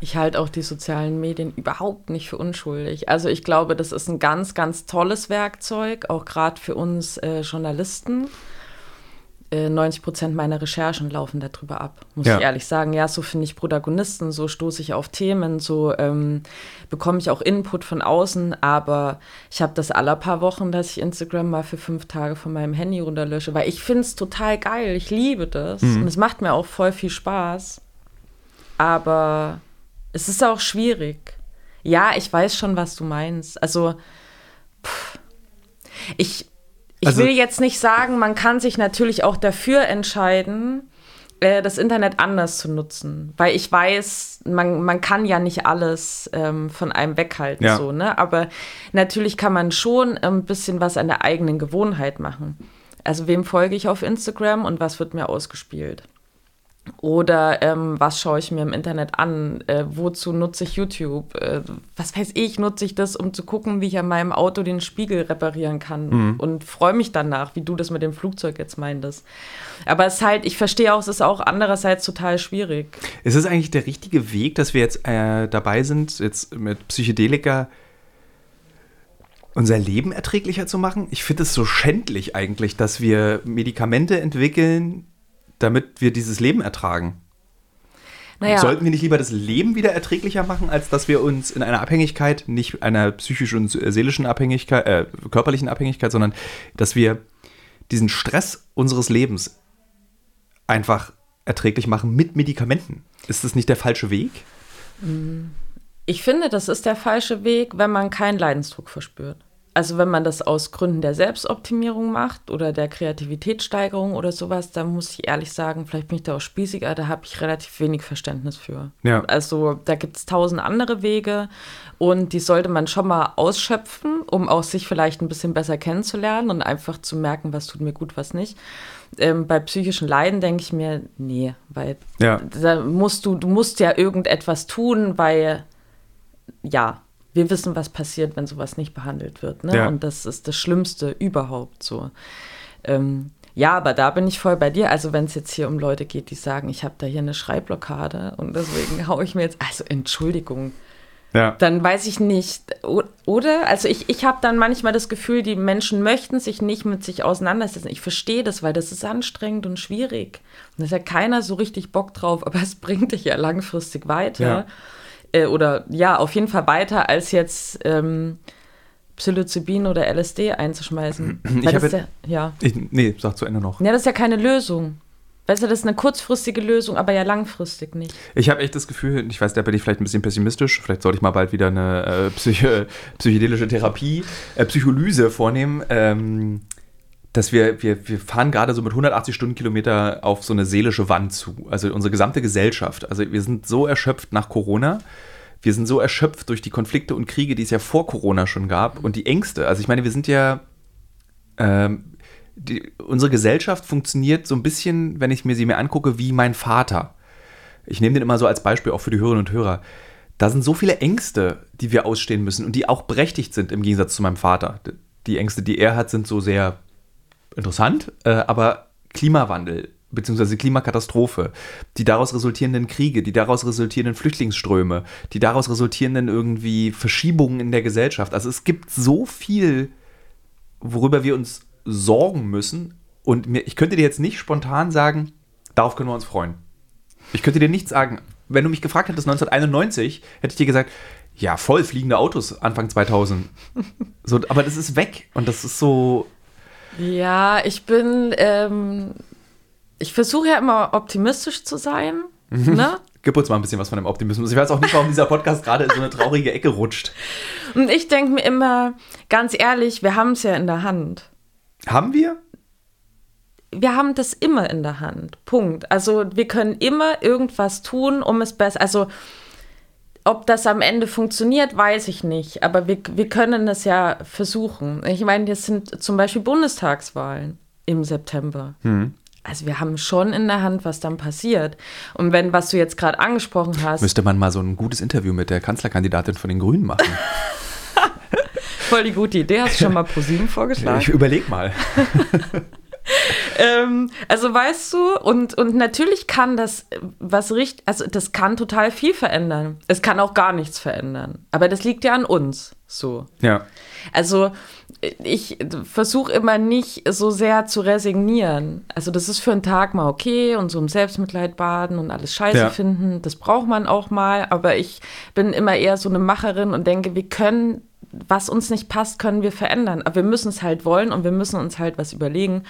Ich halte auch die sozialen Medien überhaupt nicht für unschuldig. Also ich glaube, das ist ein ganz, ganz tolles Werkzeug, auch gerade für uns äh, Journalisten. 90 äh, Prozent meiner Recherchen laufen darüber ab, muss ja. ich ehrlich sagen. Ja, so finde ich Protagonisten, so stoße ich auf Themen, so ähm, bekomme ich auch Input von außen. Aber ich habe das alle paar Wochen, dass ich Instagram mal für fünf Tage von meinem Handy runterlösche, weil ich finde es total geil. Ich liebe das mhm. und es macht mir auch voll viel Spaß. Aber es ist auch schwierig. Ja, ich weiß schon, was du meinst. Also, pff, ich ich also, will jetzt nicht sagen, man kann sich natürlich auch dafür entscheiden, äh, das Internet anders zu nutzen. Weil ich weiß, man, man kann ja nicht alles ähm, von einem weghalten, ja. so, ne? Aber natürlich kann man schon ein bisschen was an der eigenen Gewohnheit machen. Also wem folge ich auf Instagram und was wird mir ausgespielt? Oder ähm, was schaue ich mir im Internet an? Äh, wozu nutze ich YouTube? Äh, was weiß ich, nutze ich das, um zu gucken, wie ich an meinem Auto den Spiegel reparieren kann mhm. und freue mich danach, wie du das mit dem Flugzeug jetzt meintest. Aber es ist halt, ich verstehe auch, es ist auch andererseits total schwierig.
Ist es eigentlich der richtige Weg, dass wir jetzt äh, dabei sind, jetzt mit Psychedelika unser Leben erträglicher zu machen? Ich finde es so schändlich eigentlich, dass wir Medikamente entwickeln, damit wir dieses Leben ertragen? Naja. Sollten wir nicht lieber das Leben wieder erträglicher machen, als dass wir uns in einer Abhängigkeit, nicht einer psychischen und seelischen Abhängigkeit, äh, körperlichen Abhängigkeit, sondern dass wir diesen Stress unseres Lebens einfach erträglich machen mit Medikamenten? Ist das nicht der falsche Weg?
Ich finde, das ist der falsche Weg, wenn man keinen Leidensdruck verspürt also wenn man das aus Gründen der Selbstoptimierung macht oder der Kreativitätssteigerung oder sowas, dann muss ich ehrlich sagen, vielleicht bin ich da auch spießiger, da habe ich relativ wenig Verständnis für. Ja. Also da gibt es tausend andere Wege und die sollte man schon mal ausschöpfen, um auch sich vielleicht ein bisschen besser kennenzulernen und einfach zu merken, was tut mir gut, was nicht. Ähm, bei psychischen Leiden denke ich mir, nee, weil ja. da musst du, du musst ja irgendetwas tun, weil ja, wir wissen, was passiert, wenn sowas nicht behandelt wird. Ne? Ja. Und das ist das Schlimmste überhaupt so. Ähm, ja, aber da bin ich voll bei dir. Also wenn es jetzt hier um Leute geht, die sagen, ich habe da hier eine Schreibblockade und deswegen haue ich mir jetzt, also Entschuldigung. Ja. Dann weiß ich nicht, oder? Also ich, ich habe dann manchmal das Gefühl, die Menschen möchten sich nicht mit sich auseinandersetzen. Ich verstehe das, weil das ist anstrengend und schwierig. Und da ist ja keiner so richtig Bock drauf, aber es bringt dich ja langfristig weiter. Ja äh, oder ja, auf jeden Fall weiter, als jetzt ähm, Psilocybin oder LSD einzuschmeißen.
Ich habe ja, ja. Ich, nee, sag zu Ende noch.
Ja, das ist ja keine Lösung. Weißt du, das ist eine kurzfristige Lösung, aber ja langfristig nicht.
Ich habe echt das Gefühl, ich weiß, da bin ich vielleicht ein bisschen pessimistisch, vielleicht sollte ich mal bald wieder eine äh, psych psychedelische Therapie, äh, Psycholyse vornehmen. Ähm, dass wir, wir, wir fahren gerade so mit 180 Stundenkilometer auf so eine seelische Wand zu. Also unsere gesamte Gesellschaft. Also wir sind so erschöpft nach Corona. Wir sind so erschöpft durch die Konflikte und Kriege, die es ja vor Corona schon gab und die Ängste. Also ich meine, wir sind ja, ähm, die, unsere Gesellschaft funktioniert so ein bisschen, wenn ich mir sie mir angucke, wie mein Vater. Ich nehme den immer so als Beispiel auch für die Hörerinnen und Hörer. Da sind so viele Ängste, die wir ausstehen müssen und die auch berechtigt sind im Gegensatz zu meinem Vater. Die Ängste, die er hat, sind so sehr interessant, äh, aber Klimawandel beziehungsweise Klimakatastrophe, die daraus resultierenden Kriege, die daraus resultierenden Flüchtlingsströme, die daraus resultierenden irgendwie Verschiebungen in der Gesellschaft. Also es gibt so viel, worüber wir uns sorgen müssen. Und mir, ich könnte dir jetzt nicht spontan sagen, darauf können wir uns freuen. Ich könnte dir nicht sagen, wenn du mich gefragt hättest 1991, hätte ich dir gesagt, ja, voll fliegende Autos Anfang 2000. so, aber das ist weg und das ist so,
ja, ich bin, ähm, ich versuche ja immer optimistisch zu sein. Mhm. Ne?
Gib uns mal ein bisschen was von dem Optimismus. Ich weiß auch nicht, warum dieser Podcast gerade in so eine traurige Ecke rutscht.
Und ich denke mir immer, ganz ehrlich, wir haben es ja in der Hand.
Haben wir?
Wir haben das immer in der Hand. Punkt. Also wir können immer irgendwas tun, um es besser. Also ob das am Ende funktioniert, weiß ich nicht. Aber wir, wir können es ja versuchen. Ich meine, jetzt sind zum Beispiel Bundestagswahlen im September.
Hm.
Also wir haben schon in der Hand, was dann passiert. Und wenn, was du jetzt gerade angesprochen hast.
Müsste man mal so ein gutes Interview mit der Kanzlerkandidatin von den Grünen machen.
Voll die gute Idee. Hast du schon mal ProSieben vorgeschlagen?
Ich überleg mal.
ähm, also weißt du, und, und natürlich kann das was richtig, also das kann total viel verändern. Es kann auch gar nichts verändern. Aber das liegt ja an uns. So.
Ja.
Also ich versuche immer nicht so sehr zu resignieren. Also das ist für einen Tag mal okay und so im Selbstmitleid baden und alles scheiße
Ja.
finden, das braucht man auch mal. Aber ich bin immer eher so eine Macherin und denke, wir können, was uns nicht passt, können wir verändern. Aber wir müssen es halt wollen und wir müssen uns halt was überlegen.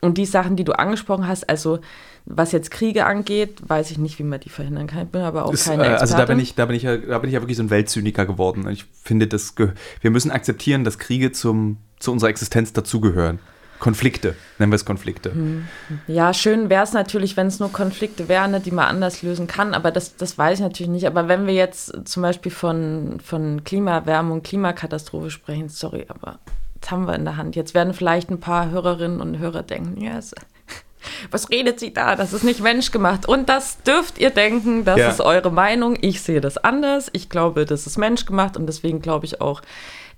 Und die Sachen, die du angesprochen hast, also was jetzt Kriege angeht, weiß ich nicht, wie man die verhindern kann. Ich bin aber auch
Ist,
keine
äh,
Expertin.
also da bin ich, da bin ich ja, da bin ich ja wirklich so ein Weltzyniker geworden. Ich finde, das wir müssen akzeptieren, dass Kriege zum, zu unserer Existenz dazugehören. Konflikte, nennen wir es Konflikte.
Ja, schön wäre es natürlich, wenn es nur Konflikte wären, ne, die man anders lösen kann, aber das, das weiß ich natürlich nicht. Aber wenn wir jetzt zum Beispiel von, von Klimaerwärmung, Klimakatastrophe sprechen, sorry, aber das haben wir in der Hand. Jetzt werden vielleicht ein paar Hörerinnen und Hörer denken, yes, was redet sie da? Das ist nicht menschgemacht. Und das dürft ihr denken, das
Ja.
ist eure Meinung. Ich sehe das anders. Ich glaube, das ist menschgemacht und deswegen glaube ich auch,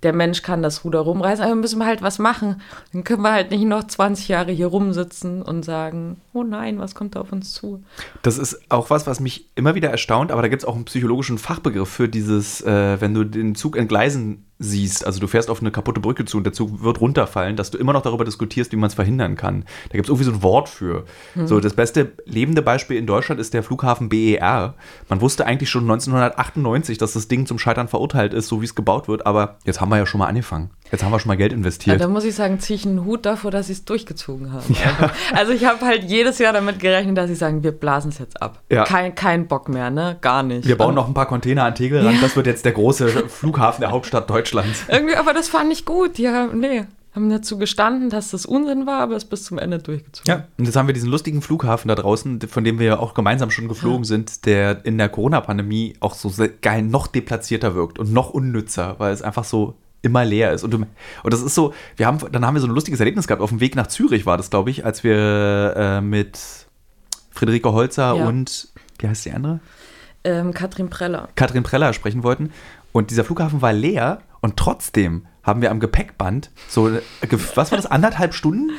der Mensch kann das Ruder rumreißen, aber müssen wir halt was machen. Dann können wir halt nicht noch 20 Jahre hier rumsitzen und sagen, oh nein, was kommt da auf uns zu?
Das ist auch was, was mich immer wieder erstaunt, aber da gibt es auch einen psychologischen Fachbegriff für dieses, äh, wenn du den Zug entgleisen siehst, also du fährst auf eine kaputte Brücke zu und der Zug wird runterfallen, dass du immer noch darüber diskutierst, wie man es verhindern kann. Da gibt es irgendwie so ein Wort für. So, das beste lebende Beispiel in Deutschland ist der Flughafen BER. Man wusste eigentlich schon 1998, dass das Ding zum Scheitern verurteilt ist, so wie es gebaut wird, aber jetzt haben wir ja schon mal angefangen. Jetzt haben wir schon mal Geld
Ja,
investiert.
da muss ich sagen, ziehe ich einen Hut davor, dass sie es durchgezogen haben. Also, also ich habe halt jedes Jahr damit gerechnet, dass sie sagen, wir blasen es jetzt ab.
Ja.
Kein, kein Bock mehr, ne? Gar nicht.
wir bauen noch ein paar Container an Tegel ran.
Ja.
Das wird jetzt der große Flughafen der Hauptstadt Deutschlands.
Irgendwie, aber das fand ich gut. Haben, nee, haben dazu gestanden, dass das Unsinn war, aber es bis zum Ende durchgezogen.
Ja, und jetzt haben wir diesen lustigen Flughafen da draußen, von dem wir ja auch gemeinsam schon geflogen sind, der in der Corona-Pandemie auch so geil noch deplatzierter wirkt und noch unnützer, weil es einfach so immer leer ist. Und, du, und das ist so, wir haben, dann haben wir so ein lustiges Erlebnis gehabt. Auf dem Weg nach Zürich war das, glaube ich, als wir äh, mit Friederike Holzer
Ja.
und, wie heißt die andere?
Ähm, Katrin Preller.
Katrin Preller sprechen wollten. Und dieser Flughafen war leer und trotzdem haben wir am Gepäckband so, äh, was war das, anderthalb Stunden?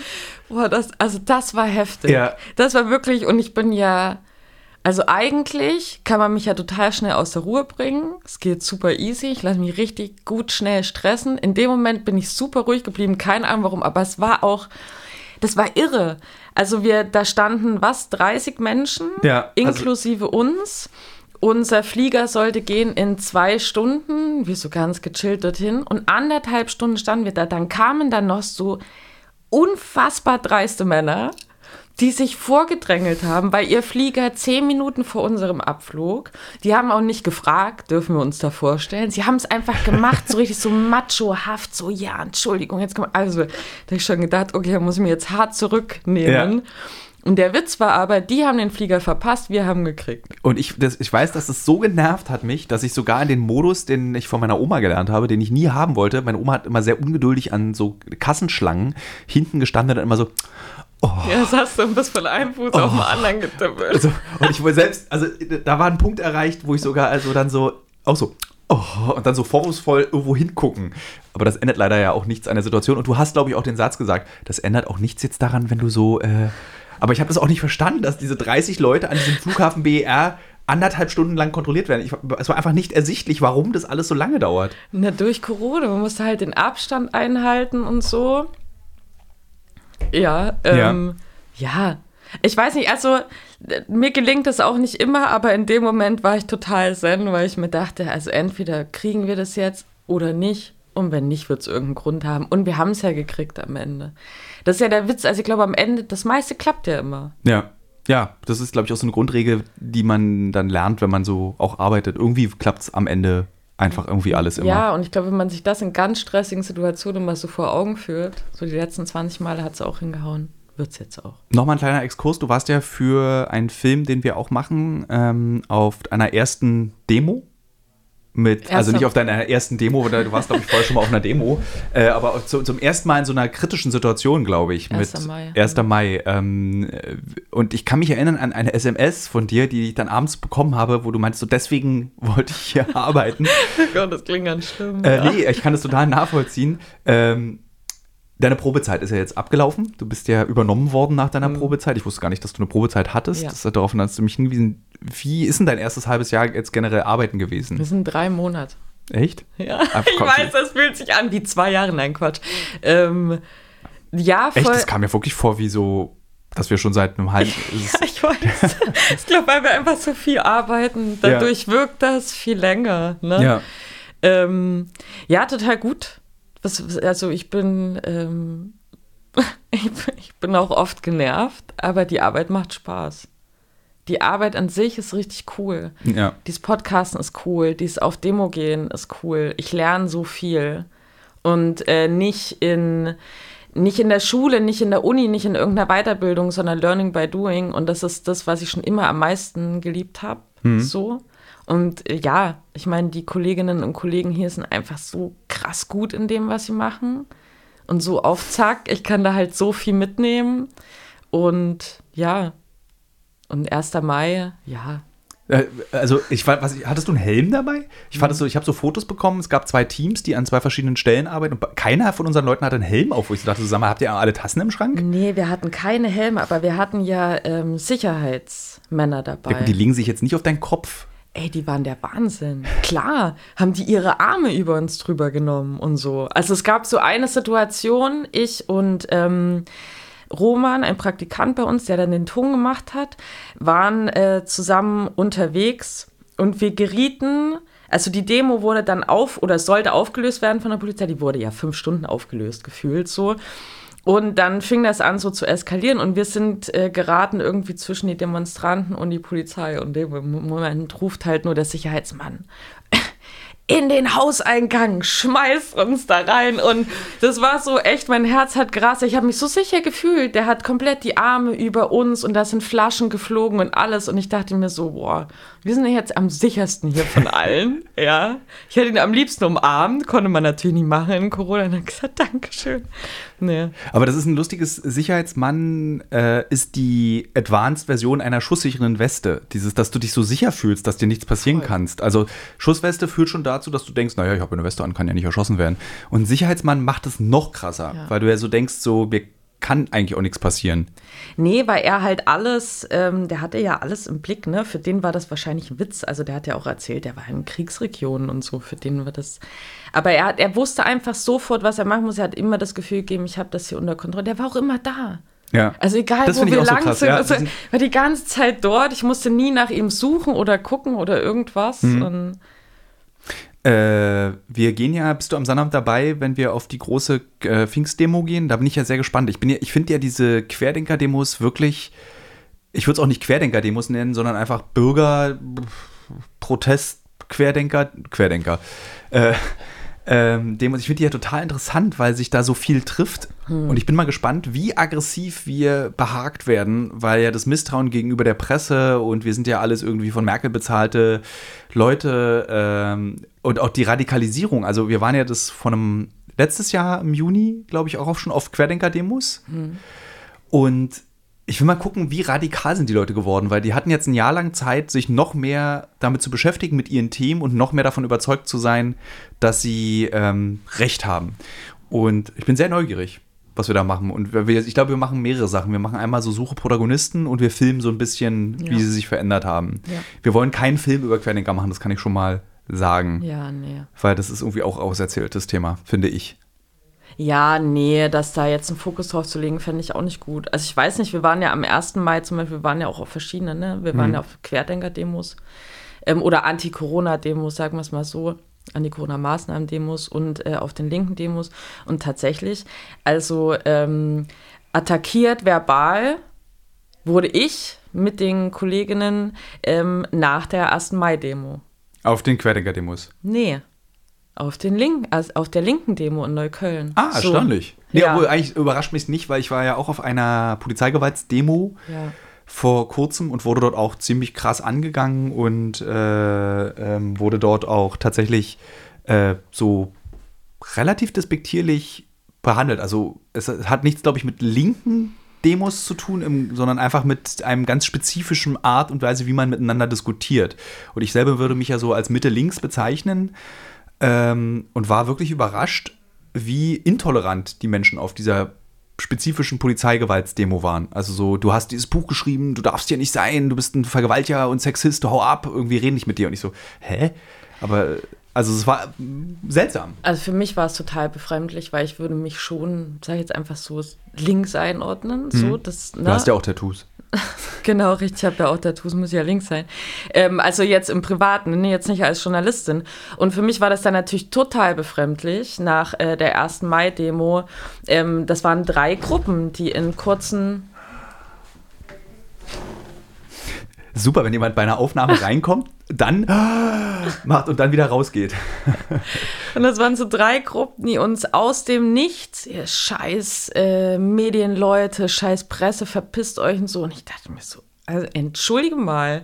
Boah, das, also das war heftig.
Ja.
Das war wirklich, und ich bin ja, also eigentlich kann man mich ja total schnell aus der Ruhe bringen. Es geht super easy. Ich lasse mich richtig gut schnell stressen. In dem Moment bin ich super ruhig geblieben. Keine Ahnung warum, aber es war auch, das war irre. Also wir, da standen was, 30 Menschen,
Ja, also-
inklusive uns. Unser Flieger sollte gehen in zwei Stunden, wir so ganz gechillt dorthin. Und anderthalb Stunden standen wir da. Dann kamen dann noch so unfassbar dreiste Männer, die sich vorgedrängelt haben, weil ihr Flieger zehn Minuten vor unserem Abflug, die haben auch nicht gefragt, dürfen wir uns da vorstellen. Sie haben es einfach gemacht, so richtig so machohaft, so, ja, Entschuldigung, jetzt kommt, also, da hab ich schon gedacht, okay, da muss ich mir jetzt hart zurücknehmen.
Ja.
Und der Witz war aber, die haben den Flieger verpasst, wir haben gekriegt.
Und ich, das, ich weiß, dass es so genervt hat mich, dass ich sogar in den Modus, den ich von meiner Oma gelernt habe, den ich nie haben wollte, meine Oma hat immer sehr ungeduldig an so Kassenschlangen hinten gestanden und immer so,
Ja, das hast du ein bisschen von einem Fuß auf den anderen getippelt.
also, und ich wohl selbst, also da war ein Punkt erreicht, wo ich sogar also dann so, auch so, oh, und dann so vorwurfsvoll irgendwo hingucken. Aber das ändert leider ja auch nichts an der Situation. Und du hast, glaube ich, auch den Satz gesagt, das ändert auch nichts jetzt daran, wenn du so, äh, aber ich habe das auch nicht verstanden, dass diese 30 Leute an diesem Flughafen BER anderthalb Stunden lang kontrolliert werden. Ich, es war einfach nicht ersichtlich, warum das alles so lange dauert.
Na, durch Corona. Man musste halt den Abstand einhalten und so. Ja, ähm, ja. Ich weiß nicht, also mir gelingt das auch nicht immer, aber in dem Moment war ich total zen, weil ich mir dachte, also entweder kriegen wir das jetzt oder nicht. Und wenn nicht, wird es irgendeinen Grund haben. Und wir haben es ja gekriegt am Ende. Das ist ja der Witz. Also ich glaube, am Ende, das meiste klappt ja immer.
Ja. Ja, das ist, glaube ich, auch so eine Grundregel, die man dann lernt, wenn man so auch arbeitet. Irgendwie klappt es am Ende einfach irgendwie alles immer.
Ja, und ich glaube, wenn man sich das in ganz stressigen Situationen mal so vor Augen führt, so die letzten 20 Male hat es auch hingehauen, wird es jetzt auch.
Nochmal ein kleiner Exkurs. Du warst ja für einen Film, den wir auch machen, ähm, auf einer ersten Demo mit, also
Erster-
nicht auf deiner ersten Demo, oder du warst, glaube ich, vorher schon mal auf einer Demo, äh, aber zu, zum ersten Mal in so einer kritischen Situation, glaube ich, mit
1. Mai.
1. Mai. Ähm, äh, und ich kann mich erinnern an eine SMS von dir, die ich dann abends bekommen habe, wo du meinst, so deswegen wollte ich hier arbeiten.
Oh Gott, das klingt ganz schlimm.
Äh, nee, ich kann das total nachvollziehen. Ähm, deine Probezeit ist ja jetzt abgelaufen. Du bist ja übernommen worden nach deiner Probezeit. Ich wusste gar nicht, dass du eine Probezeit hattest.
Mhm. Ja.
Das hat darauf hast du mich hingewiesen. Wie ist denn dein erstes halbes Jahr jetzt generell arbeiten
Das
gewesen?
sind drei Monate.
Echt?
Ja,
Ah,
ich weiß, das fühlt sich an wie zwei Jahre. Nein, Quatsch. Ähm, ja, voll.
Echt? Das kam mir wirklich vor, wie so, dass wir schon seit einem halben.
Ja, ich weiß. ich glaube, weil wir einfach so viel arbeiten, dadurch wirkt das viel länger. Ne?
ja.
Ähm, ja, total gut. Also ich bin, ähm, ich, bin- ich bin auch oft genervt, aber die Arbeit macht Spaß. Die Arbeit an sich ist richtig cool.
ja.
Dieses Podcasten ist cool, dieses auf Demo gehen ist cool. Ich lerne so viel. Und äh, nicht in nicht in der Schule, nicht in der Uni, nicht in irgendeiner Weiterbildung, sondern Learning by Doing. Und das ist das, was ich schon immer am meisten geliebt habe. So. Und äh, ja, ich meine, die Kolleginnen und Kollegen hier sind einfach so krass gut in dem, was sie machen. Und so auf Zack, ich kann da halt so viel mitnehmen. Und ja, und 1. Mai, ja,
Äh, Also, ich war, was, hattest du einen Helm dabei? Ich fand es so, ich habe so Fotos bekommen. Es gab zwei Teams, die an zwei verschiedenen Stellen arbeiten. Und keiner von unseren Leuten hatte einen Helm auf, wo ich so dachte, mal, habt ihr alle Tassen im Schrank?
Nee, wir hatten keine Helme, aber wir hatten ja ähm, Sicherheitsmänner dabei.
Gut, die legen sich jetzt nicht auf deinen Kopf.
Ey, die waren der Wahnsinn. Klar, haben die ihre Arme über uns drüber genommen und so. Also es gab so eine Situation, ich und ähm, Roman, ein Praktikant bei uns, der dann den Ton gemacht hat, waren äh, zusammen unterwegs und wir gerieten, also die Demo wurde dann auf oder sollte aufgelöst werden von der Polizei, die wurde ja fünf Stunden aufgelöst, gefühlt so. Und dann fing das an so zu eskalieren und wir sind äh, geraten irgendwie zwischen die Demonstranten und die Polizei und dem Moment ruft halt nur der Sicherheitsmann in den Hauseingang, schmeißt uns da rein und das war so echt, mein Herz hat gerast. Ich habe mich so sicher gefühlt. Der hat komplett die Arme über uns und da sind Flaschen geflogen und alles und ich dachte mir so, boah, wir sind jetzt am sichersten hier von allen, ja. Ich hätte ihn am liebsten umarmt, konnte man natürlich nicht machen in Corona. Und dann gesagt, Dankeschön. Nee.
Aber das ist ein lustiges Sicherheitsmann, äh, ist die Advanced-Version einer schusssicheren Weste. Dieses, dass du dich so sicher fühlst, dass dir nichts passieren
Voll.
kannst. Also Schussweste führt schon dazu, dass du denkst, naja, ich habe eine Weste an, kann ja nicht erschossen werden. Und ein Sicherheitsmann macht es noch krasser,
Ja.
weil du ja so denkst, so, mir kann eigentlich auch nichts passieren.
Nee, weil er halt alles, ähm, der hatte ja alles im Blick, ne? Für den war das wahrscheinlich ein Witz. Also der hat ja auch erzählt, der war in Kriegsregionen und so, für den war das. Aber er, hat, er wusste einfach sofort, was er machen muss. Er hat immer das Gefühl gegeben, ich habe das hier unter Kontrolle. Der war auch immer da.
Ja.
Also egal,
Das
wo wir
so
lang
krass,
sind,
ja.
also, war die ganze Zeit dort. Ich musste nie nach ihm suchen oder gucken oder irgendwas.
Mhm.
Und
Äh, wir gehen ja, bist du am Sonnabend dabei, wenn wir auf die große äh, Pfingstdemo gehen? Da bin ich ja sehr gespannt. Ich, ja, ich finde ja diese Querdenker-Demos wirklich, ich würde es auch nicht Querdenker-Demos nennen, sondern einfach Bürger, Protest, Querdenker, Querdenker. Äh, ähm, Demos. Ich finde die ja total interessant, weil sich da so viel trifft. Und ich bin mal gespannt, wie aggressiv wir behagt werden, weil ja das Misstrauen gegenüber der Presse und wir sind ja alles irgendwie von Merkel bezahlte Leute ähm, und auch die Radikalisierung. Also wir waren ja das von einem letztes Jahr im Juni, glaube ich, auch schon auf Querdenker-Demos. Und ich will mal gucken, wie radikal sind die Leute geworden, weil die hatten jetzt ein Jahr lang Zeit, sich noch mehr damit zu beschäftigen mit ihren Themen und noch mehr davon überzeugt zu sein, dass sie ähm, Recht haben. Und ich bin sehr neugierig, was wir da machen. Und wir, ich glaube, wir machen mehrere Sachen. Wir machen einmal so Suche Protagonisten und wir filmen so ein bisschen,
Ja.
wie sie sich verändert haben.
Ja.
Wir wollen keinen Film über Querdenker machen, das kann ich schon mal sagen.
ja, nee.
Weil das ist irgendwie auch auserzähltes Thema, finde ich.
Ja, nee, das da jetzt einen Fokus drauf zu legen, fände ich auch nicht gut. Also ich weiß nicht, wir waren ja am 1. Mai zum Beispiel, wir waren ja auch auf verschiedenen, ne? Wir waren ja auf Querdenker-Demos ähm, oder Anti-Corona-Demos, sagen wir es mal so. Anti-Corona-Maßnahmen-Demos und äh, auf den linken Demos. Und tatsächlich, also ähm, attackiert verbal wurde ich mit den Kolleginnen ähm, nach der 1. Mai-Demo.
Auf den Querdenker-Demos.
Nee. Auf, den Link, also auf der linken Demo in Neukölln.
Ah,
So.
erstaunlich. Nee,
Ja.
obwohl eigentlich überrascht mich nicht, weil ich war ja auch auf einer Polizeigewaltsdemo
Ja.
vor kurzem und wurde dort auch ziemlich krass angegangen und äh, ähm, wurde dort auch tatsächlich äh, so relativ despektierlich behandelt. Also es hat nichts, glaube ich, mit linken Demos zu tun, im, sondern einfach mit einem ganz spezifischen Art und Weise, wie man miteinander diskutiert. Und ich selber würde mich ja so als Mitte-Links bezeichnen ähm, und war wirklich überrascht, wie intolerant die Menschen auf dieser spezifischen Polizeigewaltsdemo waren. Also so, du hast dieses Buch geschrieben, du darfst hier nicht sein, du bist ein Vergewaltiger und Sexist, hau ab, irgendwie reden nicht mit dir. Und ich so, hä? Aber also es war seltsam.
Also für mich war es total befremdlich, weil ich würde mich schon, sag ich jetzt einfach so, links einordnen. Mhm. So, das,
ne? Du hast ja auch Tattoos.
genau, richtig, ich habe ja auch Tattoos, muss ja links sein. Ähm, also jetzt im Privaten, ne, jetzt nicht als Journalistin. Und für mich war das dann natürlich total befremdlich nach äh, der ersten Mai-Demo. Ähm, das waren drei Gruppen, die in kurzen
super, wenn jemand bei einer Aufnahme reinkommt, dann macht und dann wieder rausgeht.
Und das waren so drei Gruppen, die uns aus dem Nichts, ihr scheiß äh, Medienleute, scheiß Presse, verpisst euch und so. Und ich dachte mir so, also entschuldige mal,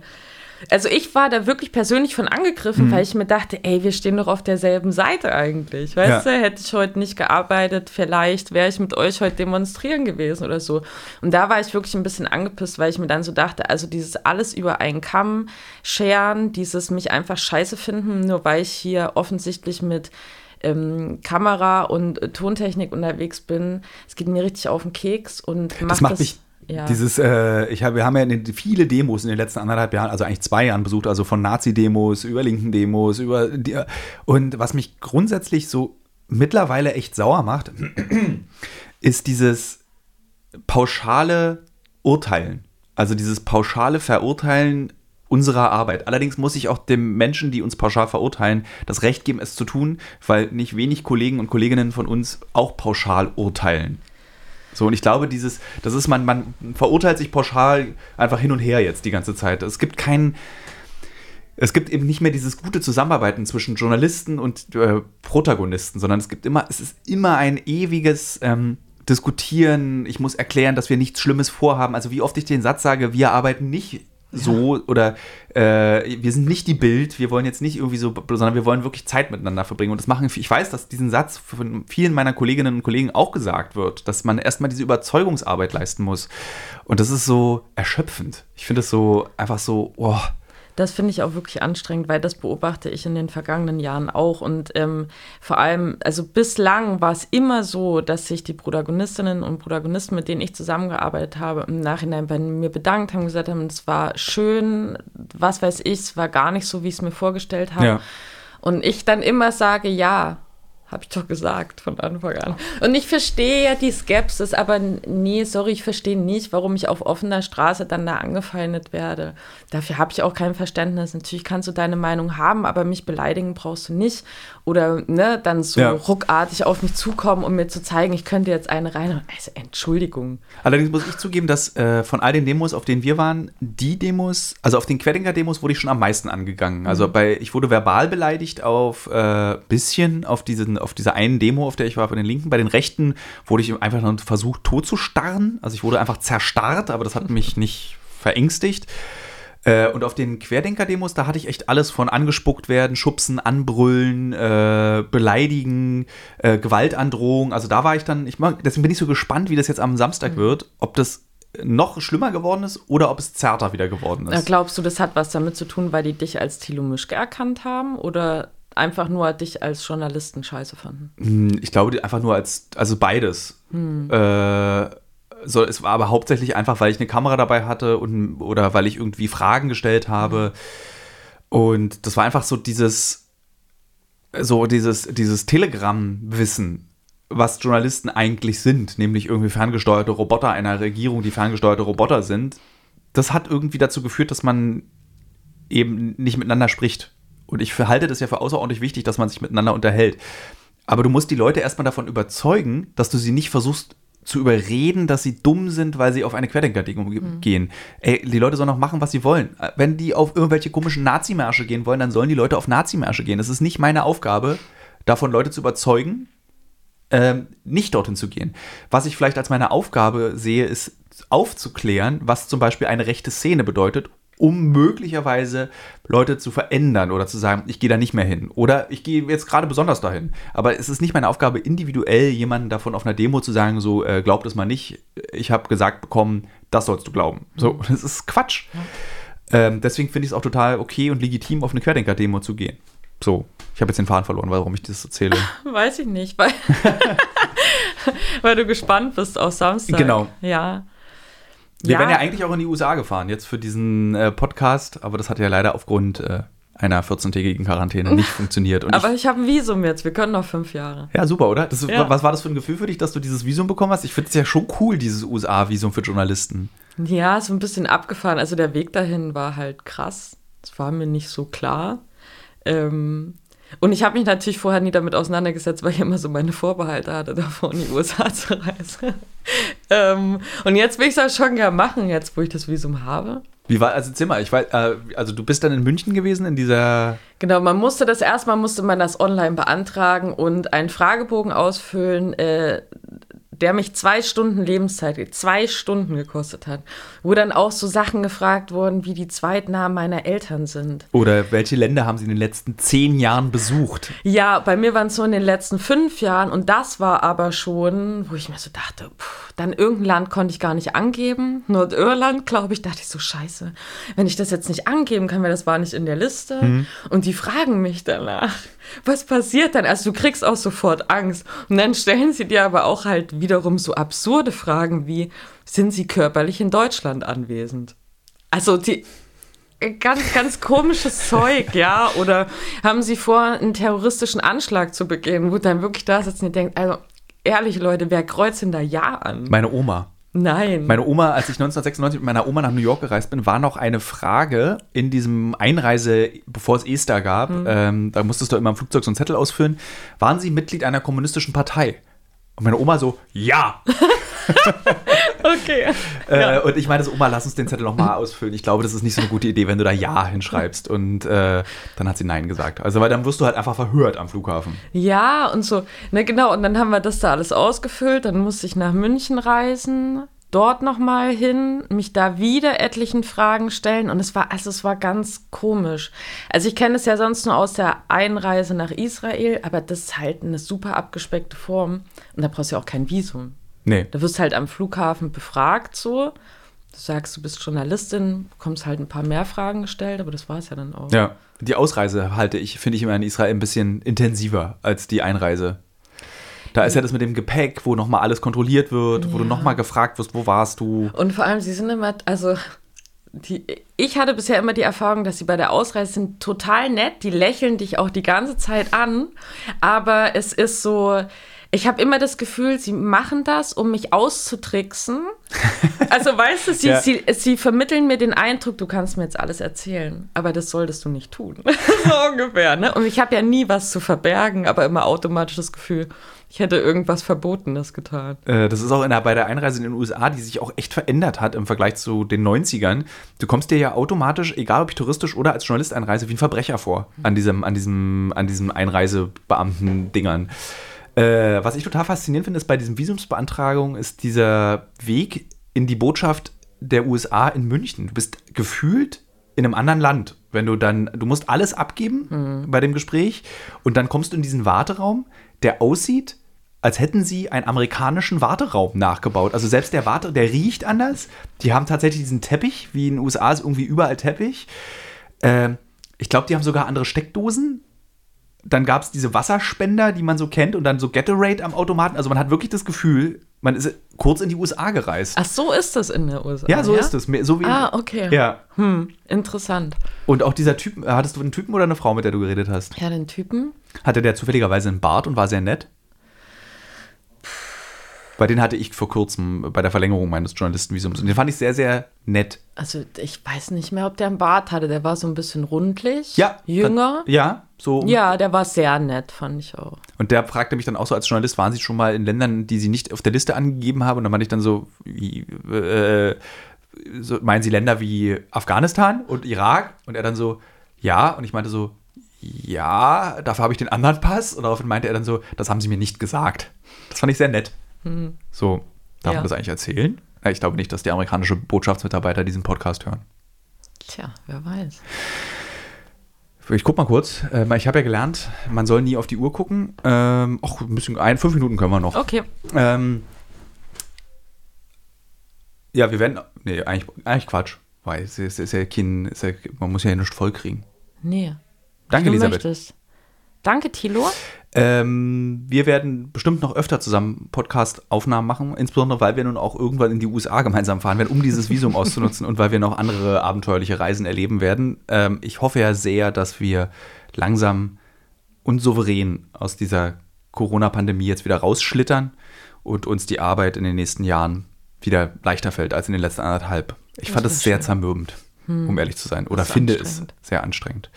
also ich war da wirklich persönlich von angegriffen, mhm. weil ich mir dachte, ey, wir stehen doch auf derselben Seite eigentlich. Weißt ja. du, hätte ich heute nicht gearbeitet, vielleicht wäre ich mit euch heute demonstrieren gewesen oder so. Und da war ich wirklich ein bisschen angepisst, weil ich mir dann so dachte, also dieses alles über einen Kamm scheren, dieses mich einfach scheiße finden, nur weil ich hier offensichtlich mit ähm, Kamera und Tontechnik unterwegs bin. Es geht mir richtig auf den Keks und
macht das macht das mich ja. Dieses, äh, ich hab, wir haben ja viele Demos in den letzten anderthalb Jahren, also eigentlich zwei Jahren besucht, also von Nazi-Demos über linken Demos, über die, und was mich grundsätzlich so mittlerweile echt sauer macht, ist dieses pauschale Urteilen. Also dieses pauschale Verurteilen unserer Arbeit. Allerdings muss ich auch den Menschen, die uns pauschal verurteilen, das Recht geben, es zu tun, weil nicht wenig Kollegen und Kolleginnen von uns auch pauschal urteilen. So, und ich glaube, dieses, das ist, man, man verurteilt sich pauschal einfach hin und her jetzt die ganze Zeit. Es gibt keinen, es gibt eben nicht mehr dieses gute Zusammenarbeiten zwischen Journalisten und äh, Protagonisten, sondern es gibt immer, es ist immer ein ewiges ähm, Diskutieren. Ich muss erklären, dass wir nichts Schlimmes vorhaben. Also wie oft ich den Satz sage, wir arbeiten nicht so oder äh, wir sind nicht die Bild, wir wollen jetzt nicht irgendwie so, sondern wir wollen wirklich Zeit miteinander verbringen. Und das machen, ich weiß, dass diesen Satz von vielen meiner Kolleginnen und Kollegen auch gesagt wird, dass man erstmal diese Überzeugungsarbeit leisten muss. Und das ist so erschöpfend. Ich finde es so einfach so, oh,
das finde ich auch wirklich anstrengend, weil das beobachte ich in den vergangenen Jahren auch. Und ähm, vor allem, also bislang war es immer so, dass sich die Protagonistinnen und Protagonisten, mit denen ich zusammengearbeitet habe, im Nachhinein bei mir bedankt haben, gesagt haben, es war schön, was weiß ich, es war gar nicht so, wie ich es mir vorgestellt habe. Ja. Und ich dann immer sage, ja, habe ich doch gesagt von Anfang an. Und ich verstehe ja die Skepsis, aber nee, sorry, ich verstehe nicht, warum ich auf offener Straße dann da angefeindet werde. Dafür habe ich auch kein Verständnis. Natürlich kannst du deine Meinung haben, aber mich beleidigen brauchst du nicht. Oder ne, dann so ja. ruckartig auf mich zukommen, um mir zu zeigen, ich könnte jetzt eine rein. Also Entschuldigung.
Allerdings muss ich zugeben, dass äh, von all den Demos, auf denen wir waren, die Demos, also auf den Queddinger-Demos wurde ich schon am meisten angegangen. Also mhm. bei, ich wurde verbal beleidigt auf äh, bisschen auf diesen auf dieser einen Demo, auf der ich war, von den Linken. Bei den Rechten wurde ich einfach nur versucht, tot zu starren. Also ich wurde einfach zerstarrt, aber das hat mich nicht verängstigt. Äh, und auf den Querdenker-Demos, da hatte ich echt alles von angespuckt werden, schubsen, anbrüllen, äh, beleidigen, äh, Gewaltandrohung. Also da war ich dann, ich mag, deswegen bin ich so gespannt, wie das jetzt am Samstag mhm. wird, ob das noch schlimmer geworden ist oder ob es zärter wieder geworden ist.
Glaubst du, das hat was damit zu tun, weil die dich als Thilo Mischke erkannt haben? Oder einfach nur dich als Journalisten scheiße fanden?
Hm, ich glaube einfach nur als, also beides. Hm. Äh, so, es war aber hauptsächlich einfach, weil ich eine Kamera dabei hatte und, oder weil ich irgendwie Fragen gestellt habe. Und das war einfach so dieses, so dieses, dieses Telegram-Wissen, was Journalisten eigentlich sind, nämlich irgendwie ferngesteuerte Roboter einer Regierung, die ferngesteuerte Roboter sind. Das hat irgendwie dazu geführt, dass man eben nicht miteinander spricht. Und ich halte das ja für außerordentlich wichtig, dass man sich miteinander unterhält. Aber du musst die Leute erstmal davon überzeugen, dass du sie nicht versuchst zu überreden, dass sie dumm sind, weil sie auf eine Querdenker-Demo mhm. gehen. Ey, die Leute sollen auch machen, was sie wollen. Wenn die auf irgendwelche komischen Nazimärsche gehen wollen, dann sollen die Leute auf Nazimärsche gehen. Es ist nicht meine Aufgabe, davon Leute zu überzeugen, ähm, nicht dorthin zu gehen. Was ich vielleicht als meine Aufgabe sehe, ist aufzuklären, was zum Beispiel eine rechte Szene bedeutet, um möglicherweise Leute zu verändern oder zu sagen, ich gehe da nicht mehr hin. Oder ich gehe jetzt gerade besonders dahin. Aber es ist nicht meine Aufgabe, individuell jemanden davon auf einer Demo zu sagen, so, äh, glaub das mal nicht. Ich habe gesagt bekommen, das sollst du glauben. So, das ist Quatsch. Ähm, deswegen finde ich es auch total okay und legitim, auf eine Querdenker-Demo zu gehen. So, ich habe jetzt den Faden verloren, warum ich das erzähle.
Weiß ich nicht, weil, weil du gespannt bist auf Samstag.
Genau.
Ja.
Wir
Ja.
wären ja eigentlich auch in die USA gefahren, jetzt für diesen äh, Podcast, aber das hat ja leider aufgrund äh, einer 14-tägigen Quarantäne nicht funktioniert. Und
Aber ich habe ein Visum jetzt, wir können noch fünf Jahre.
ich, ja, super, oder? Das,
Ja.
Was war das für ein Gefühl für dich, dass du dieses Visum bekommen hast? Ich finde es ja schon cool, dieses USA-Visum für Journalisten.
Ja, so ein bisschen abgefahren. Also der Weg dahin war halt krass. Das war mir nicht so klar. Ähm, und ich habe mich natürlich vorher nie damit auseinandergesetzt, weil ich immer so meine Vorbehalte hatte, davor in die USA zu reisen. ähm, und jetzt will ich es auch schon gerne machen, jetzt wo ich das Visum habe.
Wie war, also Zimmer, ich weiß, äh, also du bist dann in München gewesen, in dieser,
Genau, man musste das erstmal, musste man das online beantragen und einen Fragebogen ausfüllen, äh, der mich zwei Stunden Lebenszeit, zwei Stunden gekostet hat, wo dann auch so Sachen gefragt wurden, wie die Zweitnamen meiner Eltern sind.
oder welche Länder haben sie in den letzten zehn Jahren besucht?
Ja, bei mir waren es so in den letzten fünf Jahren und das war aber schon, wo ich mir so dachte, pff, dann irgendein Land konnte ich gar nicht angeben. Nordirland, glaube ich, dachte ich so, scheiße, wenn ich das jetzt nicht angeben kann, weil das war nicht in der Liste. Und die fragen mich danach, was passiert dann? Also du kriegst auch sofort Angst. Und dann stellen sie dir aber auch halt wiederum so absurde Fragen wie, sind sie körperlich in Deutschland anwesend? Also die, ganz, ganz komisches Zeug, ja. Oder haben sie vor, einen terroristischen Anschlag zu begehen, wo dann wirklich da sitzt und ihr denkt, also ehrlich, Leute, wer kreuzt denn da Ja an?
Meine Oma.
Nein.
Meine Oma, als ich 1996 mit meiner Oma nach New York gereist bin, war noch eine Frage in diesem Einreise, bevor es ESTA gab. Ähm, da musstest du immer im Flugzeug so einen Zettel ausfüllen. Waren Sie Mitglied einer kommunistischen Partei? Und meine Oma so, ja.
okay.
Äh, und ich meine so, Oma, lass uns den Zettel nochmal ausfüllen. Ich glaube, das ist nicht so eine gute Idee, wenn du da Ja hinschreibst. Und äh, dann hat sie Nein gesagt. Also, weil dann wirst du halt einfach verhört am Flughafen.
Ja, und so. Ne, genau, und dann haben wir das da alles ausgefüllt. Dann musste ich nach München reisen, dort nochmal hin, mich da wieder etlichen Fragen stellen. Und es war, also es war ganz komisch. Also ich kenne es ja sonst nur aus der Einreise nach Israel, aber das ist halt eine super abgespeckte Form. Und da brauchst du ja auch kein Visum.
Nee.
Da wirst du halt am Flughafen befragt so. Du sagst, du bist Journalistin, bekommst halt ein paar mehr Fragen gestellt, aber das war es ja dann auch.
Ja. Die Ausreise halte ich, finde ich immer in Israel ein bisschen intensiver als die Einreise. Da ist ja das mit dem Gepäck, wo nochmal alles kontrolliert wird, wo du
Ja.
nochmal gefragt wirst, wo warst du?
Und vor allem, sie sind immer, also die, ich hatte bisher immer die Erfahrung, dass sie bei der Ausreise sind total nett, die lächeln dich auch die ganze Zeit an, aber es ist so, ich habe immer das Gefühl, sie machen das, um mich auszutricksen. Also weißt du, sie,
Ja.
sie, sie vermitteln mir den Eindruck, du kannst mir jetzt alles erzählen, aber das solltest du nicht tun. so ungefähr, ne? Und ich habe ja nie was zu verbergen, aber immer automatisch das Gefühl, ich hätte irgendwas Verbotenes getan.
Äh, Das ist auch in der, bei der Einreise in den USA, die sich auch echt verändert hat im Vergleich zu den 90ern. Du kommst dir ja automatisch, egal ob ich touristisch oder als Journalist einreise, wie ein Verbrecher vor an diesem, an diesem, an diesem Einreisebeamten-Dingern. Äh, was ich total faszinierend finde, ist bei diesen Visumsbeantragungen, ist dieser Weg in die Botschaft der USA in München. Du bist gefühlt in einem anderen Land. Wenn du dann, du musst alles abgeben bei dem Gespräch und dann kommst du in diesen Warteraum, der aussieht, als hätten sie einen amerikanischen Warteraum nachgebaut. Also selbst der Warte, der riecht anders. Die haben tatsächlich diesen Teppich, wie in den USA ist irgendwie überall Teppich. Ähm, ich glaube, die haben sogar andere Steckdosen. Dann gab es diese Wasserspender, die man so kennt, und dann so Gatorade am Automaten. Also man hat wirklich das Gefühl, man ist kurz in die USA gereist.
Ach, so ist das in der USA.
ja, so ist es. So wie
Ah, okay.
Ja.
Hm, interessant.
Und auch dieser Typ, hattest du einen Typen oder eine Frau, mit der du geredet hast?
Ja, den Typen.
Hatte der zufälligerweise einen Bart und war sehr nett? Bei den hatte ich vor kurzem bei der Verlängerung meines Journalistenvisums. Und den fand ich sehr, sehr nett.
Also ich weiß nicht mehr, ob der einen Bart hatte. Der war so ein bisschen rundlich.
Ja.
Jünger.
Ja, so.
Ja, der war sehr nett, fand ich auch.
Und der fragte mich dann auch so als Journalist, waren Sie schon mal in Ländern, die Sie nicht auf der Liste angegeben haben? Und dann meinte ich dann so, wie, äh, so meinen Sie Länder wie Afghanistan und Irak? Und er dann so, ja. Und ich meinte so, ja, dafür habe ich den anderen Pass. Und daraufhin meinte er dann so, das haben sie mir nicht gesagt. Das fand ich sehr nett. So, darf
Ja.
man das eigentlich erzählen? Ja, Ich glaube nicht, dass die amerikanische Botschaftsmitarbeiter diesen Podcast hören.
Tja, wer weiß.
Ich guck mal kurz. Ähm, Ich habe ja gelernt, man soll nie auf die Uhr gucken. Ähm, ach, ein bisschen, ein, fünf Minuten können wir noch.
Okay.
Ähm, ja, wir werden. Nee, eigentlich, eigentlich Quatsch. Weil es ist, ist ja kein, ist ja, man muss ja nicht voll kriegen.
Nee.
Danke, Elisabeth.
möchtest. Danke, Thilo.
Ähm, wir werden bestimmt noch öfter zusammen Podcast-Aufnahmen machen, insbesondere weil wir nun auch irgendwann in die USA gemeinsam fahren werden, um dieses Visum auszunutzen und weil wir noch andere abenteuerliche Reisen erleben werden. Ähm, ich hoffe ja sehr, dass wir langsam und souverän aus dieser Corona-Pandemie jetzt wieder rausschlittern und uns die Arbeit in den nächsten Jahren wieder leichter fällt als in den letzten anderthalb. Ich
Das
fand es sehr zermürbend, um ehrlich zu sein. Oder finde es sehr anstrengend.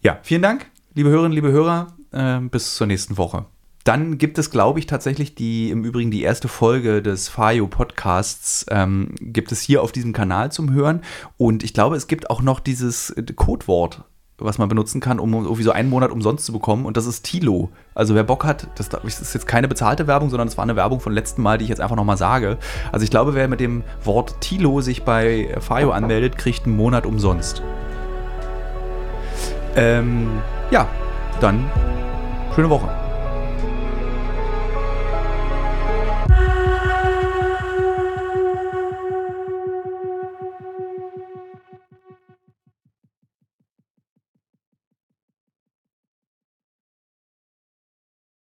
Ja, vielen Dank, liebe Hörerinnen, liebe Hörer. Ähm, bis zur nächsten Woche. Dann gibt es, glaube ich, tatsächlich die, im Übrigen die erste Folge des Fayo Podcasts, ähm, gibt es hier auf diesem Kanal zum Hören. Und ich glaube, es gibt auch noch dieses äh, Codewort, was man benutzen kann, um irgendwie so einen Monat umsonst zu bekommen. Und das ist Tilo. Also wer Bock hat, das, das ist jetzt keine bezahlte Werbung, sondern es war eine Werbung von letztem Mal, die ich jetzt einfach nochmal sage. Also ich glaube, wer mit dem Wort Tilo sich bei Fayo anmeldet, kriegt einen Monat umsonst. Ähm, ja, dann Schöne Woche.